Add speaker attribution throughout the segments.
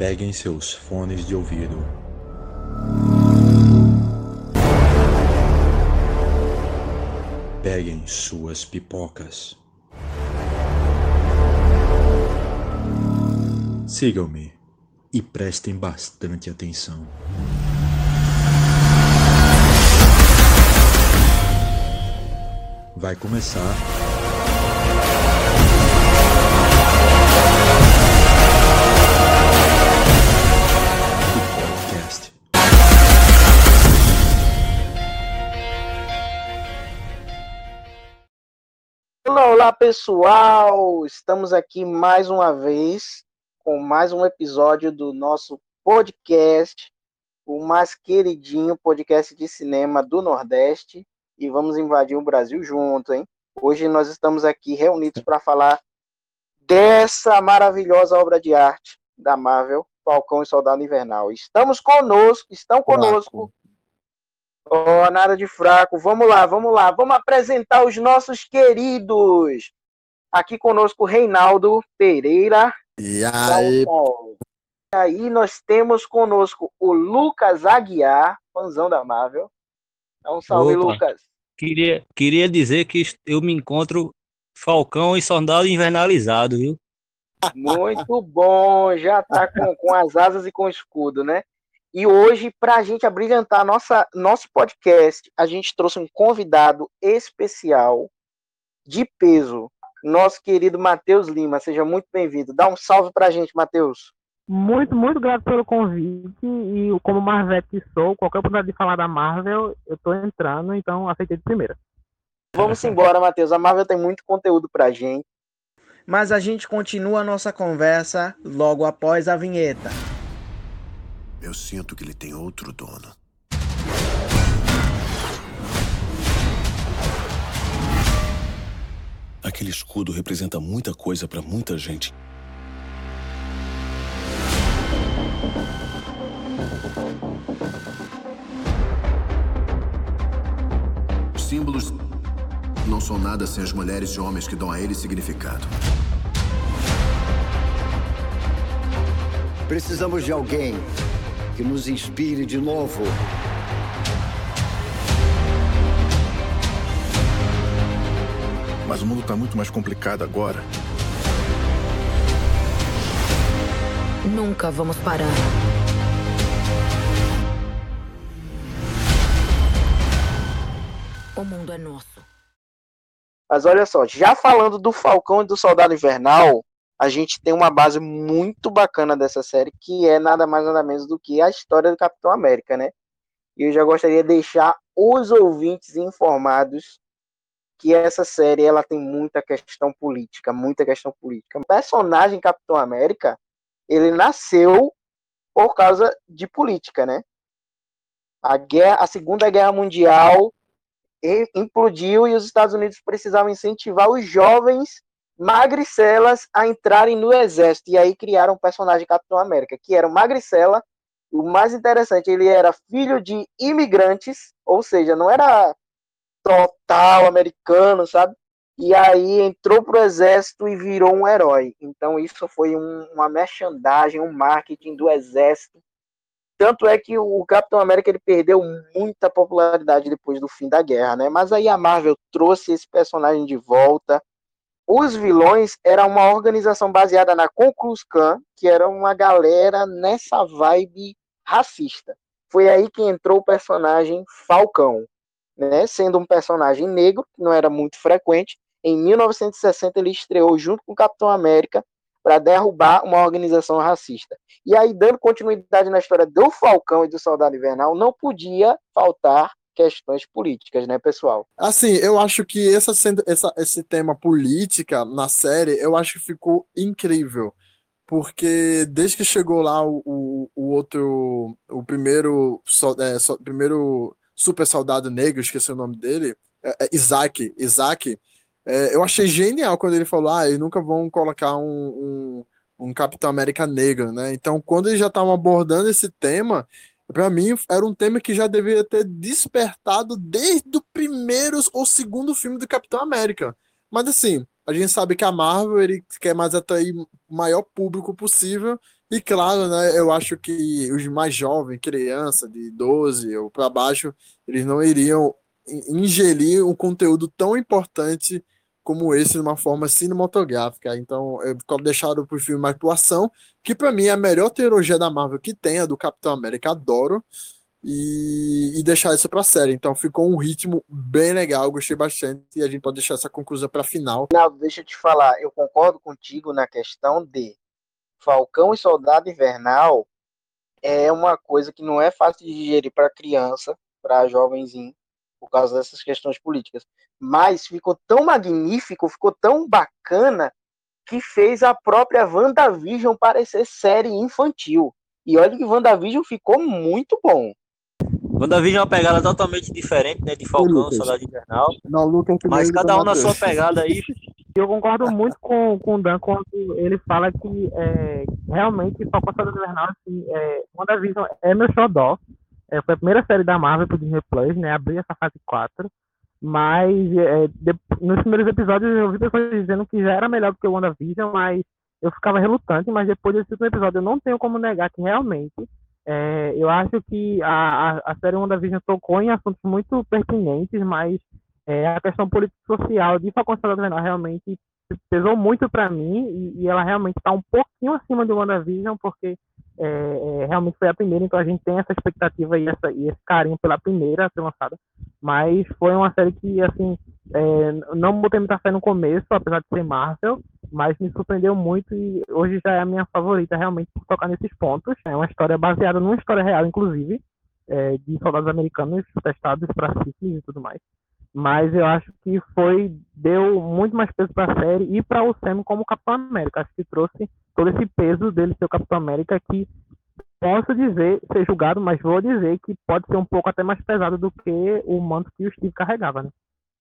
Speaker 1: Peguem seus fones de ouvido. Peguem suas pipocas. Sigam-me e prestem bastante atenção. Vai começar.
Speaker 2: Olá, pessoal! Estamos aqui mais uma vez com mais um episódio do nosso podcast, o mais queridinho podcast de cinema do Nordeste. E vamos invadir o Brasil junto, hein? Hoje nós estamos aqui reunidos para falar dessa maravilhosa obra de arte da Marvel, Falcão e Soldado Invernal. Estamos conosco, estão conosco. Oh, nada de fraco. Vamos lá, vamos lá. Vamos apresentar os nossos queridos. Aqui conosco, Reinaldo Pereira.
Speaker 3: E aí,
Speaker 2: E aí nós temos conosco o Lucas Aguiar, fãzão da Marvel. Dá um salve,
Speaker 4: Opa.
Speaker 2: Lucas.
Speaker 4: Queria, queria dizer que eu me encontro Falcão e Soldado Invernalizado, viu?
Speaker 2: Muito bom. Já tá com, com as asas e com o escudo, né? E hoje, para a gente abrilhantar nossa, nosso podcast, a gente trouxe um convidado especial de peso, nosso querido Matheus Lima. Seja muito bem-vindo. Dá um salve para a gente, Matheus.
Speaker 5: Muito, muito grato pelo convite. E como Marvete que sou, qualquer oportunidade de falar da Marvel, eu tô entrando, então aceitei de primeira.
Speaker 2: Vamos embora, Matheus. A Marvel tem muito conteúdo pra gente.
Speaker 6: Mas a gente continua a nossa conversa logo após a vinheta.
Speaker 3: Eu sinto que ele tem outro dono.
Speaker 7: Aquele escudo representa muita coisa pra muita gente.
Speaker 3: Os símbolos não são nada sem as mulheres e homens que dão a eles significado.
Speaker 8: Precisamos de alguém que nos inspire de novo.
Speaker 7: Mas o mundo tá muito mais complicado agora.
Speaker 9: Nunca vamos parar. O mundo é nosso.
Speaker 2: Mas olha só, já falando do Falcão e do Soldado Invernal, a gente tem uma base muito bacana dessa série, que é nada mais nada menos do que a história do Capitão América, né? E eu já gostaria de deixar os ouvintes informados que essa série ela tem muita questão política, muita questão política. O personagem Capitão América, ele nasceu por causa de política, né? A guerra, a Segunda Guerra Mundial implodiu e os Estados Unidos precisavam incentivar os jovens magricelas a entrarem no exército. E aí criaram o personagem Capitão América, que era o magricela. O mais interessante, ele era filho de imigrantes, ou seja, não era total americano, sabe? E aí entrou pro exército e virou um herói. Então isso foi um- uma merchandising, um marketing do exército. Tanto é que o Capitão América ele perdeu muita popularidade depois do fim da guerra, né? Mas aí a Marvel trouxe esse personagem de volta. Os vilões era uma organização baseada na Ku Klux que era uma galera nessa vibe racista. Foi aí que entrou o personagem Falcão, né? Sendo um personagem negro, que não era muito frequente. Em 1960 ele estreou junto com o Capitão América para derrubar uma organização racista. E aí, dando continuidade na história do Falcão e do Soldado Invernal, não podia faltar questões políticas, né, pessoal?
Speaker 6: Assim, eu acho que essa, essa- esse tema política na série, eu acho que ficou incrível. Porque desde que chegou lá o, o, o outro, o primeiro, sol- é, so- primeiro super soldado negro, esqueci o nome dele, é, é Isaac, Isaac, é, eu achei genial quando ele falou, ah, eles nunca vão colocar um, um, um Capitão América negro, né? Então, quando eles já estavam abordando esse tema, Pra mim, era um tema que já deveria ter despertado desde o primeiro ou segundo filme do Capitão América. Mas assim, a gente sabe que a Marvel ele quer mais atrair o maior público possível, E claro, né, eu acho que os mais jovens, criança de 12 ou para baixo, eles não iriam ingerir um conteúdo tão importante como esse de uma forma cinematográfica. Então, eu deixado pro filme uma atuação, que para mim é a melhor teologia da Marvel que tem, a do Capitão América, adoro. E, e deixar isso pra série. Então ficou um ritmo bem legal, gostei bastante. E a gente pode deixar essa conclusão pra final.
Speaker 2: Não, deixa eu te falar, eu concordo contigo na questão de Falcão e Soldado Invernal é uma coisa que não é fácil de digerir para criança, para jovenzinho, por causa dessas questões políticas. Mas ficou tão magnífico, ficou tão bacana, que fez a própria WandaVision parecer série infantil. E olha que WandaVision ficou muito bom.
Speaker 4: WandaVision é uma pegada totalmente diferente, né? De Falcão, Soldado Invernal.
Speaker 6: Não, Lucas,
Speaker 4: mas cada um na sua pegada aí.
Speaker 5: Eu concordo muito com, com o Dan quando ele fala que é, realmente Falcão Soldado Invernal, assim, é, WandaVision é meu xodó. É, foi a primeira série da Marvel pro Disney Plus, né? Abri essa fase 4. Mas é, de, nos primeiros episódios eu ouvi pessoas dizendo que já era melhor do que o WandaVision, mas eu ficava relutante. Mas depois desse último episódio eu não tenho como negar que realmente é, eu acho que a, a, a série WandaVision tocou em assuntos muito pertinentes, mas é, a questão político-social de Falcão Invernal realmente pesou muito para mim e, e, ela realmente está um pouquinho acima de WandaVision, porque é, é, realmente foi a primeira, então a gente tem essa expectativa e, essa, e esse carinho pela primeira a ser lançada. Mas foi uma série que, assim, é, não botei muita fé no começo, apesar de ser Marvel, mas me surpreendeu muito e hoje já é a minha favorita realmente por tocar nesses pontos. É uma história baseada numa história real, inclusive, é, de soldados americanos testados para sífilis e tudo mais. Mas eu acho que foi deu muito mais peso para a série e para o Sam como Capitão América. Acho que trouxe todo esse peso dele ser o Capitão América que posso dizer, ser julgado, mas vou dizer que pode ser um pouco até mais pesado do que o manto que o Steve carregava, né?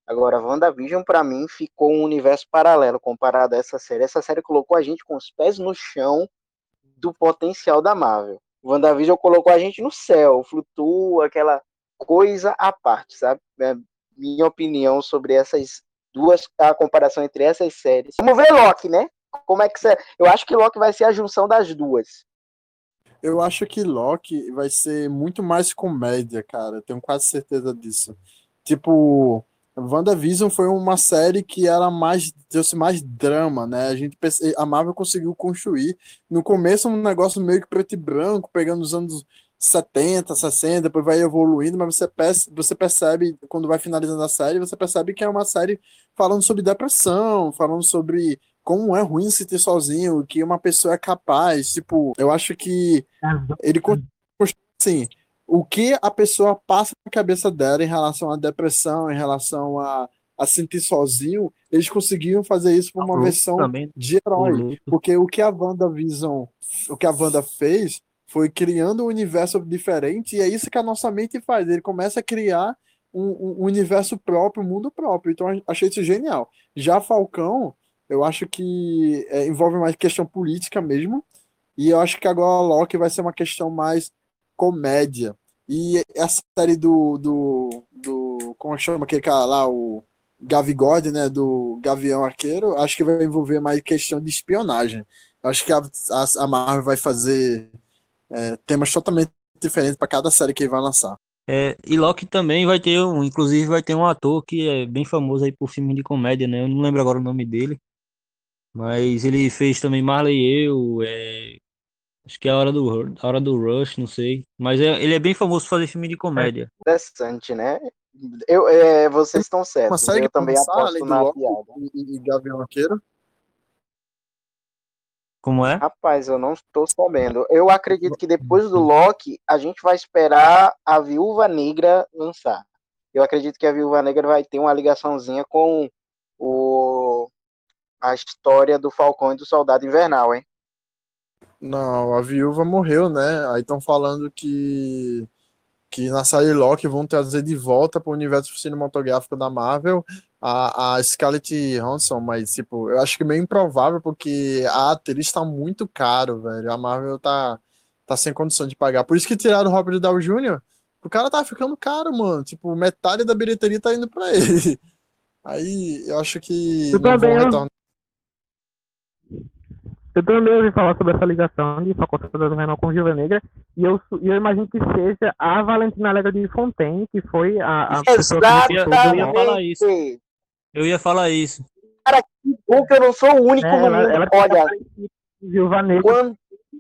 Speaker 2: Agora, WandaVision, para mim, ficou um universo paralelo comparado a essa série. Essa série colocou a gente com os pés no chão do potencial da Marvel. WandaVision colocou a gente no céu, flutua, aquela coisa à parte, sabe? Minha opinião sobre essas duas, a comparação entre essas séries. Vamos ver Loki, né? Como é que você. Eu acho que Loki vai ser a junção das duas.
Speaker 6: Eu acho que Loki vai ser muito mais comédia, cara. Tenho quase certeza disso. Tipo, WandaVision foi uma série que era mais trouxe mais drama, né? A gente a Marvel conseguiu construir no começo um negócio meio que preto e branco, pegando os anos 70, 60, depois vai evoluindo, mas você percebe, você percebe quando vai finalizando a série, você percebe que é uma série falando sobre depressão, falando sobre como é ruim se ter sozinho, que uma pessoa é capaz, tipo, eu acho que ele assim, o que a pessoa passa na cabeça dela em relação à depressão, em relação a, a sentir sozinho, eles conseguiram fazer isso por uma versão também. de herói. Porque o que a Wanda Vision, o que a Wanda fez foi criando um universo diferente, e é isso que a nossa mente faz. Ele começa a criar um, um universo próprio, um mundo próprio. Então achei isso genial. Já Falcão, eu acho que é, envolve mais questão política mesmo. E eu acho que agora Loki vai ser uma questão mais comédia. E essa série do. do, do como chama aquele cara lá, o Gavigode, né? Do Gavião Arqueiro, acho que vai envolver mais questão de espionagem. Acho que a, a, a Marvel vai fazer é, temas totalmente diferentes para cada série que ele vai lançar.
Speaker 4: É, e Loki também vai ter um, inclusive vai ter um ator que é bem famoso aí por filme de comédia, né? Eu não lembro agora o nome dele, mas ele fez também Marley e eu, é, Acho que é a hora do, a hora do Rush, não sei. Mas é, ele é bem famoso por fazer filme de comédia.
Speaker 2: Interessante, né? Eu, é, vocês estão certos. Eu também aposto na piada.
Speaker 6: E, e Gavião Arqueiro?
Speaker 4: Como é?
Speaker 2: Rapaz, eu não estou sabendo. Eu acredito que depois do Loki, a gente vai esperar a Viúva Negra lançar. Eu acredito que a Viúva Negra vai ter uma ligaçãozinha com o a história do Falcão e do Soldado Invernal, hein?
Speaker 6: Não, a viúva morreu, né? Aí estão falando que que na série Loki vão trazer de volta para o universo cinematográfico da Marvel a, a Scarlett Johansson, mas tipo, eu acho que meio improvável porque a atriz está muito caro, velho. A Marvel tá tá sem condição de pagar. Por isso que tiraram o Robert Downey Jr. O cara tá ficando caro, mano. Tipo, metade da bilheteria tá indo para ele. Aí eu acho que
Speaker 5: eu
Speaker 6: não
Speaker 5: vão retornar Eu também ouvi falar sobre essa ligação de Falcão Soldado Invernal com Viúva Negra, e eu, eu imagino que seja a Valentina Alegre de Fontaine, que foi a, a pessoa que
Speaker 4: eu ia- falar isso.
Speaker 2: Exatamente.
Speaker 4: Eu ia falar isso.
Speaker 2: Bom que eu não sou o único
Speaker 5: né,
Speaker 2: no
Speaker 5: ela,
Speaker 2: mundo.
Speaker 5: ela
Speaker 2: Olha,
Speaker 5: Viúva Negra.
Speaker 2: quando,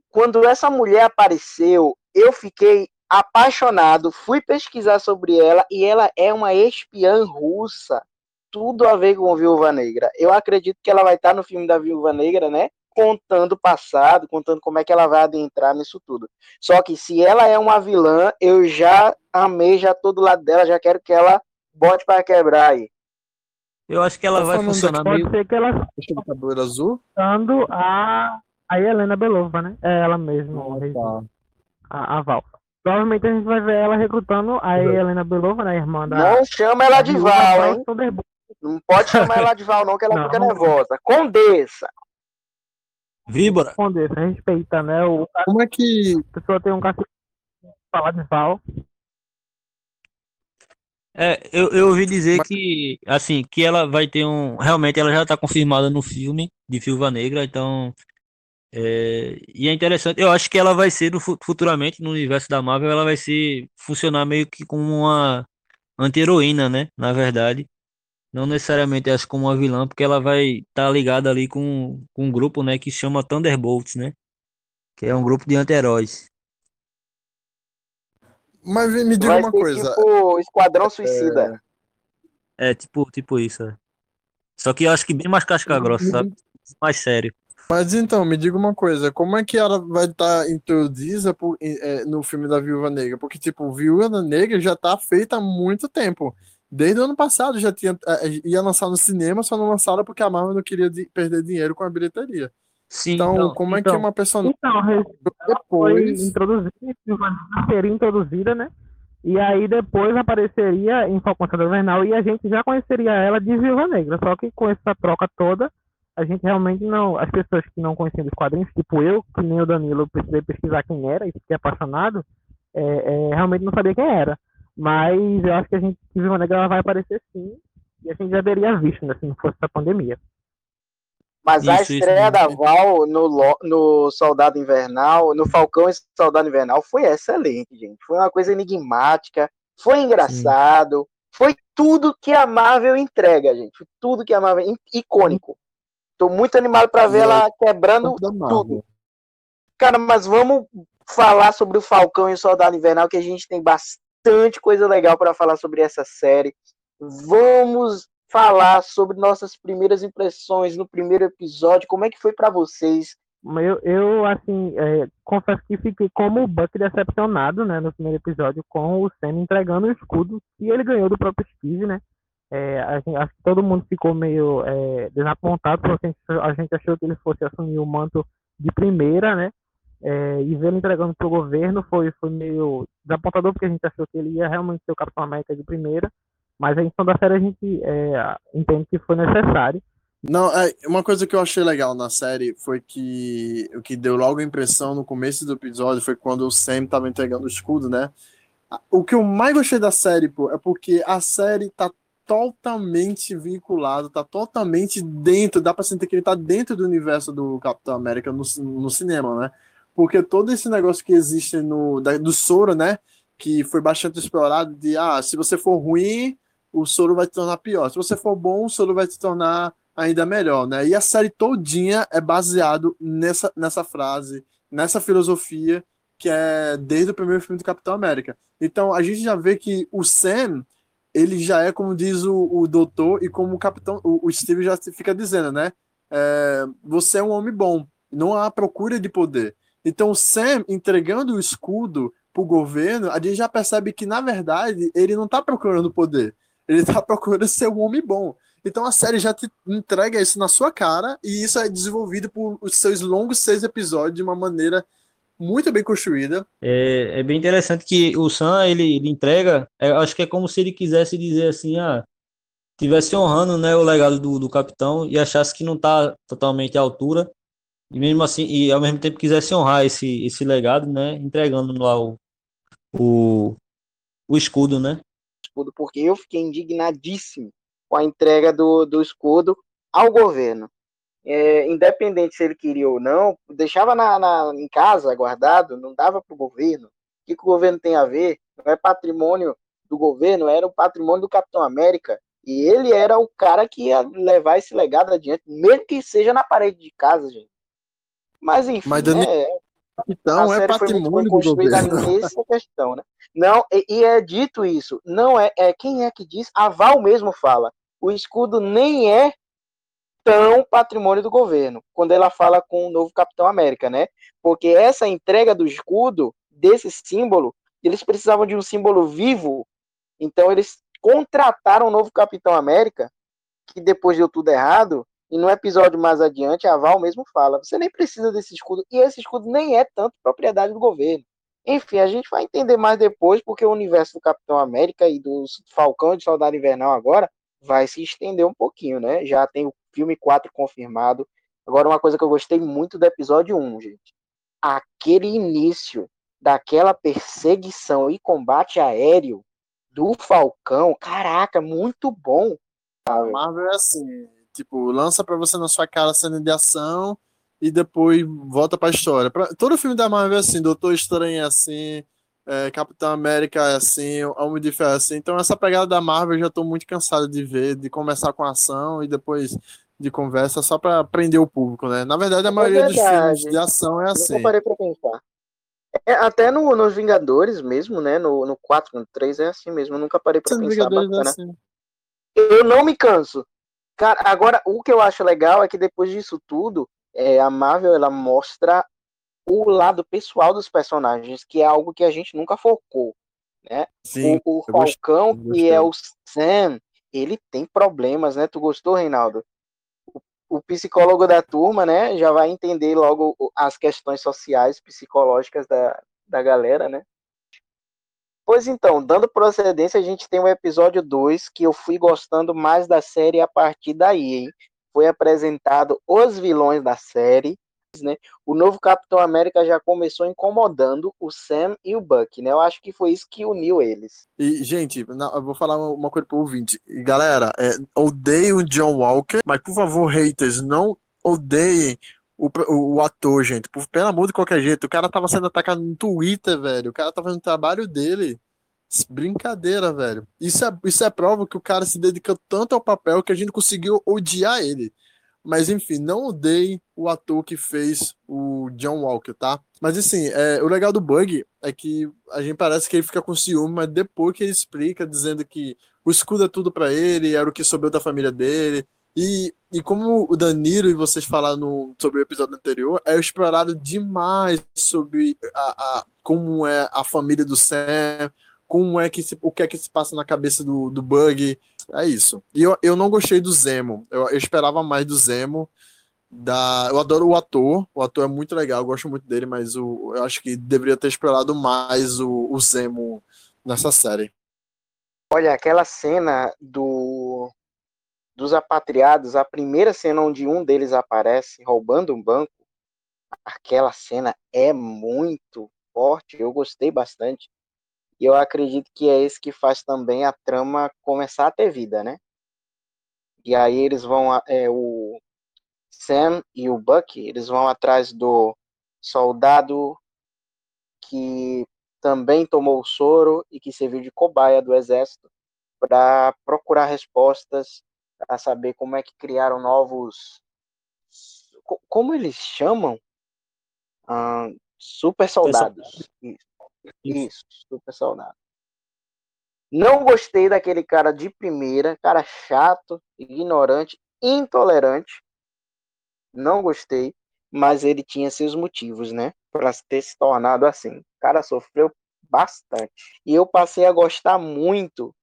Speaker 2: quando essa mulher apareceu, eu fiquei apaixonado, fui pesquisar sobre ela e ela é uma espiã russa. Tudo a ver com Viúva Negra. Eu acredito que ela vai estar no filme da Viúva Negra, né? Contando o passado, contando como é que ela vai adentrar nisso tudo. Só que se ela é uma vilã, eu já amei, já tô do lado dela, já quero que ela bote para quebrar aí.
Speaker 4: Eu acho que ela
Speaker 6: Tá
Speaker 4: vai funcionar
Speaker 5: Pode
Speaker 4: meio.
Speaker 5: ser que ela
Speaker 6: Deixa eu cabelo azul.
Speaker 5: citando a, a Helena Belova, né? É ela mesma,
Speaker 6: Tá.
Speaker 5: a, a Val. Provavelmente a gente vai ver ela recrutando a Helena Belova, né? Irmã da.
Speaker 2: Não chama ela de Val, hein? Não pode chamar ela de Val, não, que ela
Speaker 5: Não.
Speaker 2: fica nervosa. Condessa.
Speaker 4: Víbora.
Speaker 5: Responder, respeita, né? O, a
Speaker 6: Como é que.
Speaker 5: pessoa tem um cacete falar de Val.
Speaker 4: É, eu, eu ouvi dizer que, assim, que ela vai ter um. Realmente ela já tá confirmada no filme de Viúva Negra, então. é, e é interessante, eu acho que ela vai ser no fu- futuramente no universo da Marvel, ela vai ser funcionar meio que como uma anti-heroína, né? Na verdade. Não necessariamente acho como uma vilã, porque ela vai estar ligada ali com, com um grupo, né, que chama Thunderbolts, né? Que é um grupo de anti-heróis.
Speaker 6: Mas me diga
Speaker 2: Vai
Speaker 6: uma
Speaker 2: ser
Speaker 6: coisa.
Speaker 2: tipo Esquadrão Suicida.
Speaker 4: É tipo, tipo isso, é. Só que eu acho que bem mais casca grossa, sabe? Mais sério.
Speaker 6: Mas então, me diga uma coisa, como é que ela vai estar introduzida por- eh, no filme da Viúva Negra? Porque, tipo, Viúva Negra já tá feita há muito tempo. Desde o ano passado já tinha, eh, ia lançar no cinema, só não lançaram porque a Marvel não queria perder dinheiro com a bilheteria.
Speaker 4: Sim,
Speaker 6: Então,
Speaker 4: então,
Speaker 6: como é que
Speaker 5: então-
Speaker 6: uma personagem
Speaker 5: Então,
Speaker 6: depois.
Speaker 5: introduzida, seria introduzida, né? E aí depois apareceria em Falcão Invernal e a gente já conheceria ela de Viúva Negra. Só que com essa troca toda, a gente realmente não. As pessoas que não conheciam os quadrinhos, tipo eu, que nem o Danilo, eu precisei pesquisar quem era e fiquei apaixonado, é, é, realmente não sabia quem era. Mas eu acho que a gente, que Viúva Negra ela vai aparecer sim, e a gente já teria visto, né, se não fosse a pandemia.
Speaker 2: Mas a
Speaker 4: Isso, isso
Speaker 2: estreia
Speaker 4: mesmo.
Speaker 2: da Val no, no Soldado Invernal, no Falcão e Soldado Invernal, foi excelente, gente. Foi uma coisa enigmática, foi engraçado, foi tudo que a Marvel entrega, gente. Foi tudo que a Marvel. icônico. Tô muito animado para ver ela quebrando
Speaker 6: da Marvel.
Speaker 2: tudo. Cara, mas vamos falar sobre o Falcão e o Soldado Invernal, que a gente tem bastante coisa legal para falar sobre essa série. Vamos falar sobre nossas primeiras impressões no primeiro episódio. Como é que foi para vocês?
Speaker 5: Eu, eu assim, é, confesso que fiquei como o Buck decepcionado, né, no primeiro episódio, com o Sam entregando o escudo que ele ganhou do próprio Steve, né? É, gente- acho que todo mundo ficou meio é, desapontado, porque a gente achou que ele fosse assumir o manto de primeira, né? É, e vê-lo entregando pro governo foi, foi meio desapontador, porque a gente achou que ele ia realmente ser o Capitão América de primeira, mas a edição da série a gente é, entende que foi necessário.
Speaker 6: Não, é, uma coisa que eu achei legal na série foi que o que deu logo a impressão no começo do episódio foi quando o Sam tava entregando o escudo, né? O que eu mais gostei da série, pô, é porque a série tá totalmente vinculada, tá totalmente dentro, dá pra sentir que ele tá dentro do universo do Capitão América no, no cinema, né? Porque todo esse negócio que existe no da- do Soro, né? Que foi bastante explorado de, ah, se você for ruim, o Soro vai te tornar pior. Se você for bom, o Soro vai te tornar ainda melhor, né? E a série todinha é baseado nessa, nessa frase, nessa filosofia que é desde o primeiro filme do Capitão América. Então a gente já vê que o Sam, ele já é como diz o, o doutor e como o Capitão, o, o Steve já fica dizendo, né? É, você é um homem bom, não há procura de poder. Então o Sam entregando o escudo pro governo, a gente já percebe que na verdade ele não tá procurando poder, ele tá procurando ser um homem bom. Então a série já te entrega isso na sua cara e isso é desenvolvido por os seus longos seis episódios de uma maneira muito bem construída.
Speaker 4: É, é bem interessante que o Sam, ele, ele entrega, é, acho que é como se ele quisesse dizer assim, ah, tivesse honrando, né, o legado do, do capitão e achasse que não tá totalmente à altura, e mesmo assim, e ao mesmo tempo quisesse honrar esse, esse legado, né, entregando lá o, o, o escudo, né?
Speaker 2: escudo, porque eu fiquei indignadíssimo com a entrega do, do escudo ao governo. é, independente se ele queria ou não, deixava na, na em casa guardado, não dava para o governo. O que, que o governo tem a ver? Não é patrimônio do governo, era o patrimônio do Capitão América. E ele era o cara que ia levar esse legado adiante, mesmo que seja na parede de casa, gente. Mas enfim,
Speaker 6: Mas, Dani,
Speaker 2: é,
Speaker 6: então é patrimônio do governo.
Speaker 2: nessa questão, né? Não, e, e, é dito isso, não é, é quem é que diz? A Val mesmo fala. O escudo nem é tão patrimônio do governo, quando ela fala com o novo Capitão América, né? Porque essa entrega do escudo, desse símbolo, eles precisavam de um símbolo vivo, então eles contrataram o novo Capitão América, que depois deu tudo errado, e no episódio mais adiante, a Val mesmo fala: você nem precisa desse escudo, e esse escudo nem é tanto propriedade do governo. Enfim, a gente vai entender mais depois, porque o universo do Capitão América e do Falcão e do Soldado Invernal agora vai se estender um pouquinho, né? Já tem o filme 4 confirmado. Agora, uma coisa que eu gostei muito do episódio 1, gente. Aquele início daquela perseguição e combate aéreo do Falcão, caraca, muito bom.
Speaker 6: A Marvel é assim, tipo, lança para você na sua cara a cena de ação e depois volta para a história. Pra, todo filme da Marvel é assim, Doutor Estranho é assim, é, Capitão América é assim, Homem de Ferro é assim. Então essa pegada da Marvel eu já estou muito cansado de ver, de começar com ação e depois de conversa só para prender o público, né? Na verdade a é maioria dos filmes de ação é assim. Eu
Speaker 2: parei para pensar. É, até no, nos Vingadores mesmo, né? No, no 4, no 3 é assim mesmo. Eu nunca parei pra Sim, pensar. É assim. Eu não me canso. Cara, agora, o que eu acho legal é que depois disso tudo, é, a Marvel ela mostra o lado pessoal dos personagens, que é algo que a gente nunca focou. Né?
Speaker 6: Sim,
Speaker 2: o, o Falcão, gostei, que é o Sam, ele tem problemas, né? Tu gostou, Reinaldo? o psicólogo da turma, né, já vai entender logo as questões sociais, psicológicas da, da galera, né? Pois então, dando procedência, a gente tem o episódio 2, que eu fui gostando mais da série a partir daí, hein? Foi apresentado os vilões da série, né? O novo Capitão América já começou incomodando o Sam e o Buck, né? Eu acho que foi isso que uniu eles.
Speaker 6: E, gente, não, eu vou falar uma coisa pro ouvinte. Galera, é, odeio o John Walker, mas por favor, haters, não odeiem o, o, ator, gente. Por, pelo amor de qualquer jeito. O cara tava sendo atacado no Twitter, velho. O cara tava fazendo o trabalho dele. Brincadeira, velho. Isso é, isso é prova que o cara se dedicou tanto ao papel que a gente conseguiu odiar ele. Mas enfim, não odeie o ator que fez o John Walker, tá? Mas assim, é, o legal do Bug é que a gente parece que ele fica com ciúme, mas depois que ele explica, dizendo que o escudo é tudo para ele, era o que sobrou da família dele. E, e como o Danilo e vocês falaram sobre o episódio anterior, é explorado demais sobre a, a, como é a família do Sam, como é que se, o que é que se passa na cabeça do, do Bug. É isso. E eu, eu não gostei do Zemo. Eu, eu esperava mais do Zemo. Da, eu adoro o ator. O ator é muito legal, eu gosto muito dele, mas o, eu acho que deveria ter explorado mais o, o Zemo nessa série.
Speaker 2: Olha, aquela cena do dos apatriados, a primeira cena onde um deles aparece roubando um banco, aquela cena é muito forte, eu gostei bastante. E eu acredito que é esse que faz também a trama começar a ter vida, né? E aí eles vão, é, o Sam e o Buck, eles vão atrás do soldado que também tomou o soro e que serviu de cobaia do exército para procurar respostas, para saber como é que criaram novos. Como eles chamam? Ah, super soldados. Isso. Isso, super soldado. Não gostei daquele cara de primeira, cara chato, ignorante, intolerante. Não gostei, mas ele tinha seus motivos, né, para ter se tornado assim. O cara sofreu bastante. E eu passei a gostar muito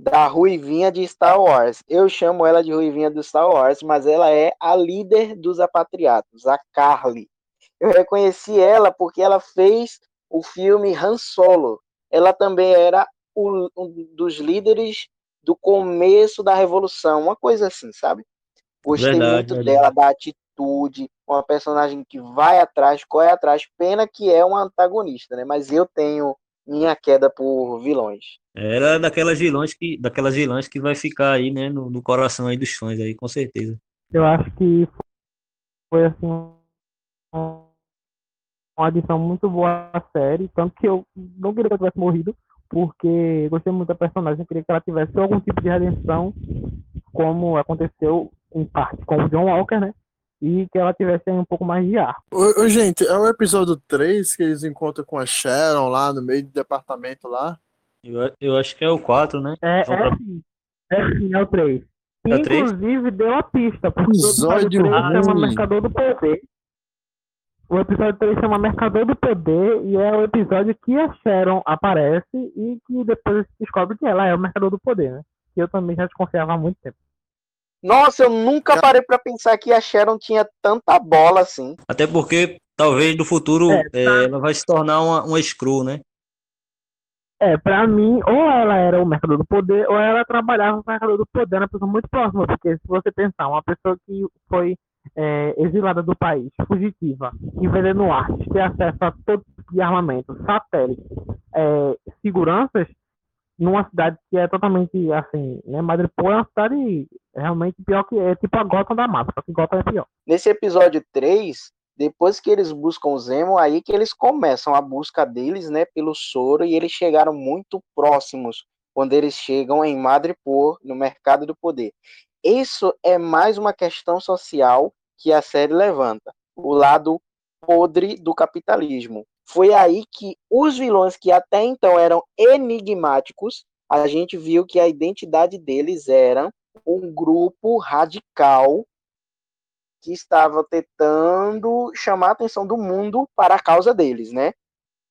Speaker 2: da Ruivinha de Star Wars. Eu chamo ela de Ruivinha do Star Wars, mas ela é a líder dos apatriados, a Carly. Eu reconheci ela porque ela fez o filme Han Solo. Ela também era o, um dos líderes do começo da Revolução, uma coisa assim, sabe? Gostei verdade, muito verdade. dela, da atitude, uma personagem que vai atrás, corre atrás, pena que é uma antagonista, né? Mas eu tenho minha queda por vilões.
Speaker 4: Era daquelas vilões que, daquelas vilões que vai ficar aí, né, no, no coração aí dos fãs aí, com certeza.
Speaker 5: Eu acho que foi assim um- uma adição muito boa à série, tanto que eu não queria que ela tivesse morrido, porque gostei muito da personagem, eu queria que ela tivesse algum tipo de redenção, como aconteceu em parte com o John Walker, né? E que ela tivesse um pouco mais de ar.
Speaker 6: Ô, ô, gente, é o episódio 3 que eles encontram com a Sharon lá no meio do departamento lá.
Speaker 4: Eu, eu acho que é o 4, né?
Speaker 5: É, é
Speaker 4: pra-
Speaker 5: sim, é sim, é o 3.
Speaker 4: É?
Speaker 5: Inclusive deu a pista, porque o
Speaker 6: Episódio
Speaker 5: episódio 3 chama. Mercador do Poder. O episódio 3 chama Mercador do Poder e é o episódio que a Sharon aparece e que depois descobre que ela é o Mercador do Poder, né? Que eu também já desconfiava há muito tempo.
Speaker 2: Nossa, eu nunca parei pra pensar que a Sharon tinha tanta bola assim.
Speaker 4: Até porque talvez no futuro
Speaker 5: É,
Speaker 4: eh, ela vai se tornar uma, uma Screw, né?
Speaker 5: É, pra mim, ou ela era o Mercador do Poder, ou ela trabalhava no Mercador do Poder, era uma pessoa muito próxima, porque se você pensar, uma pessoa que foi é, exilada do país, fugitiva, que vendendo artes, ter acesso a todo tipo de armamento, satélites, é, seguranças, numa cidade que é totalmente assim, né? Madripoor é uma cidade realmente pior que é tipo a Gotham da mata, só que Gotham é pior.
Speaker 2: Nesse episódio 3, depois que eles buscam o Zemo, aí que eles começam a busca deles, né, pelo soro, e eles chegaram muito próximos quando eles chegam em Madripoor, no mercado do poder. Isso é mais uma questão social que a série levanta, o lado podre do capitalismo. Foi aí que os vilões que até então eram enigmáticos, a gente viu que a identidade deles era um grupo radical que estava tentando chamar a atenção do mundo para a causa deles, né?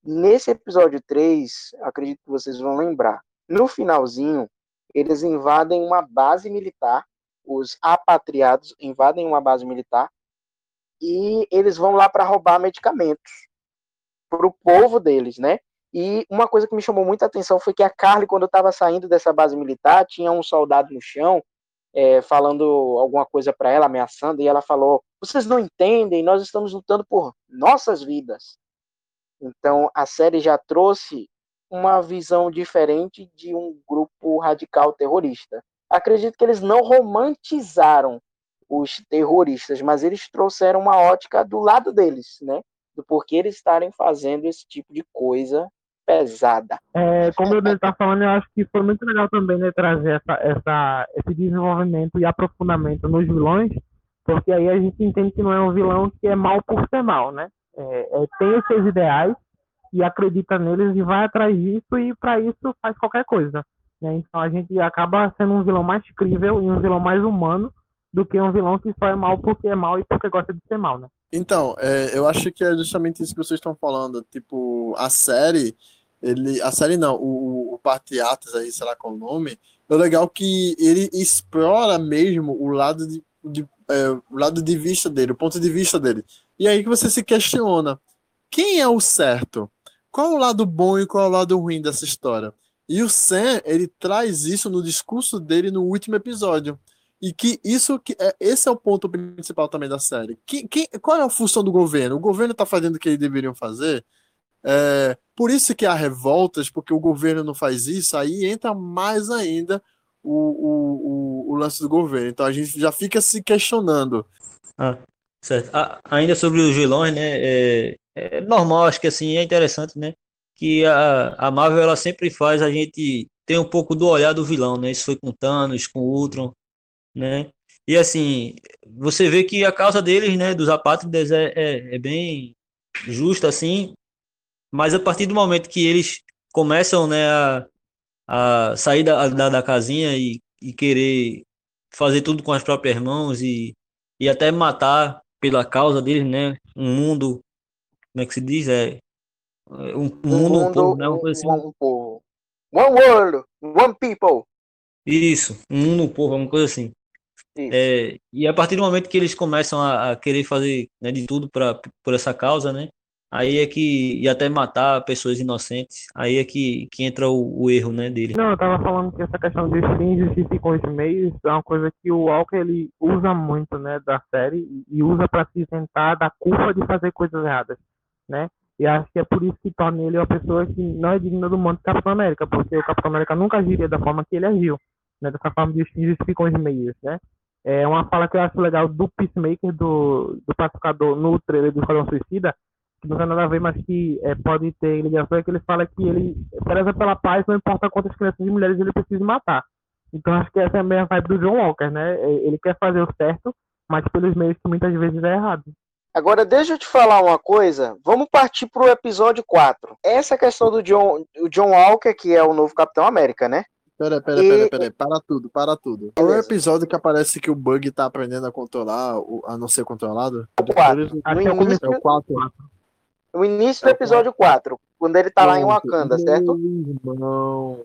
Speaker 2: Nesse episódio 3, acredito que vocês vão lembrar, no finalzinho, eles invadem uma base militar, os apatriados invadem uma base militar e eles vão lá para roubar medicamentos para o povo deles, né? E uma coisa que me chamou muita atenção foi que a Carly, quando estava saindo dessa base militar, tinha um soldado no chão é, falando alguma coisa para ela, ameaçando, e ela falou: Vocês não entendem, nós estamos lutando por nossas vidas. Então a série já trouxe uma visão diferente de um grupo radical terrorista. Acredito que eles não romantizaram os terroristas, mas eles trouxeram uma ótica do lado deles, né? Do porquê eles estarem fazendo esse tipo de coisa pesada.
Speaker 5: É, como eu estava falando, eu acho que foi muito legal também né, trazer essa, essa, esse desenvolvimento e aprofundamento nos vilões, porque aí a gente entende que não é um vilão que é mal por ser mal, né? É, é, tem os seus ideais e acredita neles e vai atrás disso e para isso faz qualquer coisa. Né? Então a gente acaba sendo um vilão mais crível e um vilão mais humano do que um vilão que só é mal porque é mal e porque gosta de ser mal, né?
Speaker 6: Então, é, eu acho que é justamente isso que vocês estão falando. Tipo, a série, ele. A série não, o, o Patriatas aí, sei lá qual o nome, é legal que ele explora mesmo o lado de, de é, o lado de vista dele, o ponto de vista dele. E aí que você se questiona: quem é o certo? Qual o lado bom e qual o lado ruim dessa história? E o Sam, ele traz isso no discurso dele no último episódio. E que isso que é, esse é o ponto principal também da série. Que, que, qual é a função do governo? O governo está fazendo o que eles deveriam fazer. É, por isso que há revoltas, porque o governo não faz isso, aí entra mais ainda o, o, o, o lance do governo. Então a gente já fica se questionando.
Speaker 4: Ah, certo. Ah, ainda sobre os vilões, né? É, é normal, acho que assim, é interessante, né? Que a, a Marvel ela sempre faz a gente ter um pouco do olhar do vilão, né? Isso foi com Thanos, com Ultron, né? E assim, você vê que a causa deles, né, dos apátridas é, é, é bem justa, assim, mas a partir do momento que eles começam, né, a, a sair da, da, da casinha e, e querer fazer tudo com as próprias mãos e, e até matar pela causa deles, né, um mundo, como é que se diz, é um, um mundo, um povo, né, coisa assim.
Speaker 2: um povo. One world, one people.
Speaker 4: Isso, um mundo, um povo, uma coisa assim. É, e a partir do momento que eles começam a, a querer fazer né, de tudo pra, por essa causa, né? Aí é que. E até matar pessoas inocentes, aí é que, que entra o, o erro né, dele.
Speaker 5: Não, eu tava falando que essa questão dos fins justificam os meios é uma coisa que o Walker ele usa muito, né, da série e usa para se isentar da culpa de fazer coisas erradas, né? E acho que é por isso que torna ele uma pessoa que não é digna do manto do Capitão América, porque o Capitão América nunca agiria da forma que ele agiu, né? Dessa forma de os fins os meios, né? É uma fala que eu acho legal do Peacemaker, do, do pacificador, no trailer do Esquadrão Suicida, que não tem nada a ver, mas que é, pode ter ligação, é que ele fala que ele preza pela paz, não importa quantas crianças e mulheres ele precisa matar. Então acho que essa é a mesma vibe do John Walker, né? É, Ele quer fazer o certo, mas pelos meios que muitas vezes é errado.
Speaker 2: Agora, deixa eu te falar uma coisa. Vamos partir pro episódio 4. Essa questão do John, o John Walker, que é o novo Capitão América, né?
Speaker 6: Pera, pera,
Speaker 2: E-
Speaker 6: pera, pera, para tudo, para tudo. É o episódio que aparece que o Bug tá aprendendo a controlar, a não ser controlado?
Speaker 2: O 4.
Speaker 5: Acho
Speaker 2: No
Speaker 5: que é o
Speaker 2: início,
Speaker 5: começo
Speaker 6: É o 4.
Speaker 2: o início do episódio 4, quando ele tá lá em Wakanda, certo?
Speaker 6: Não.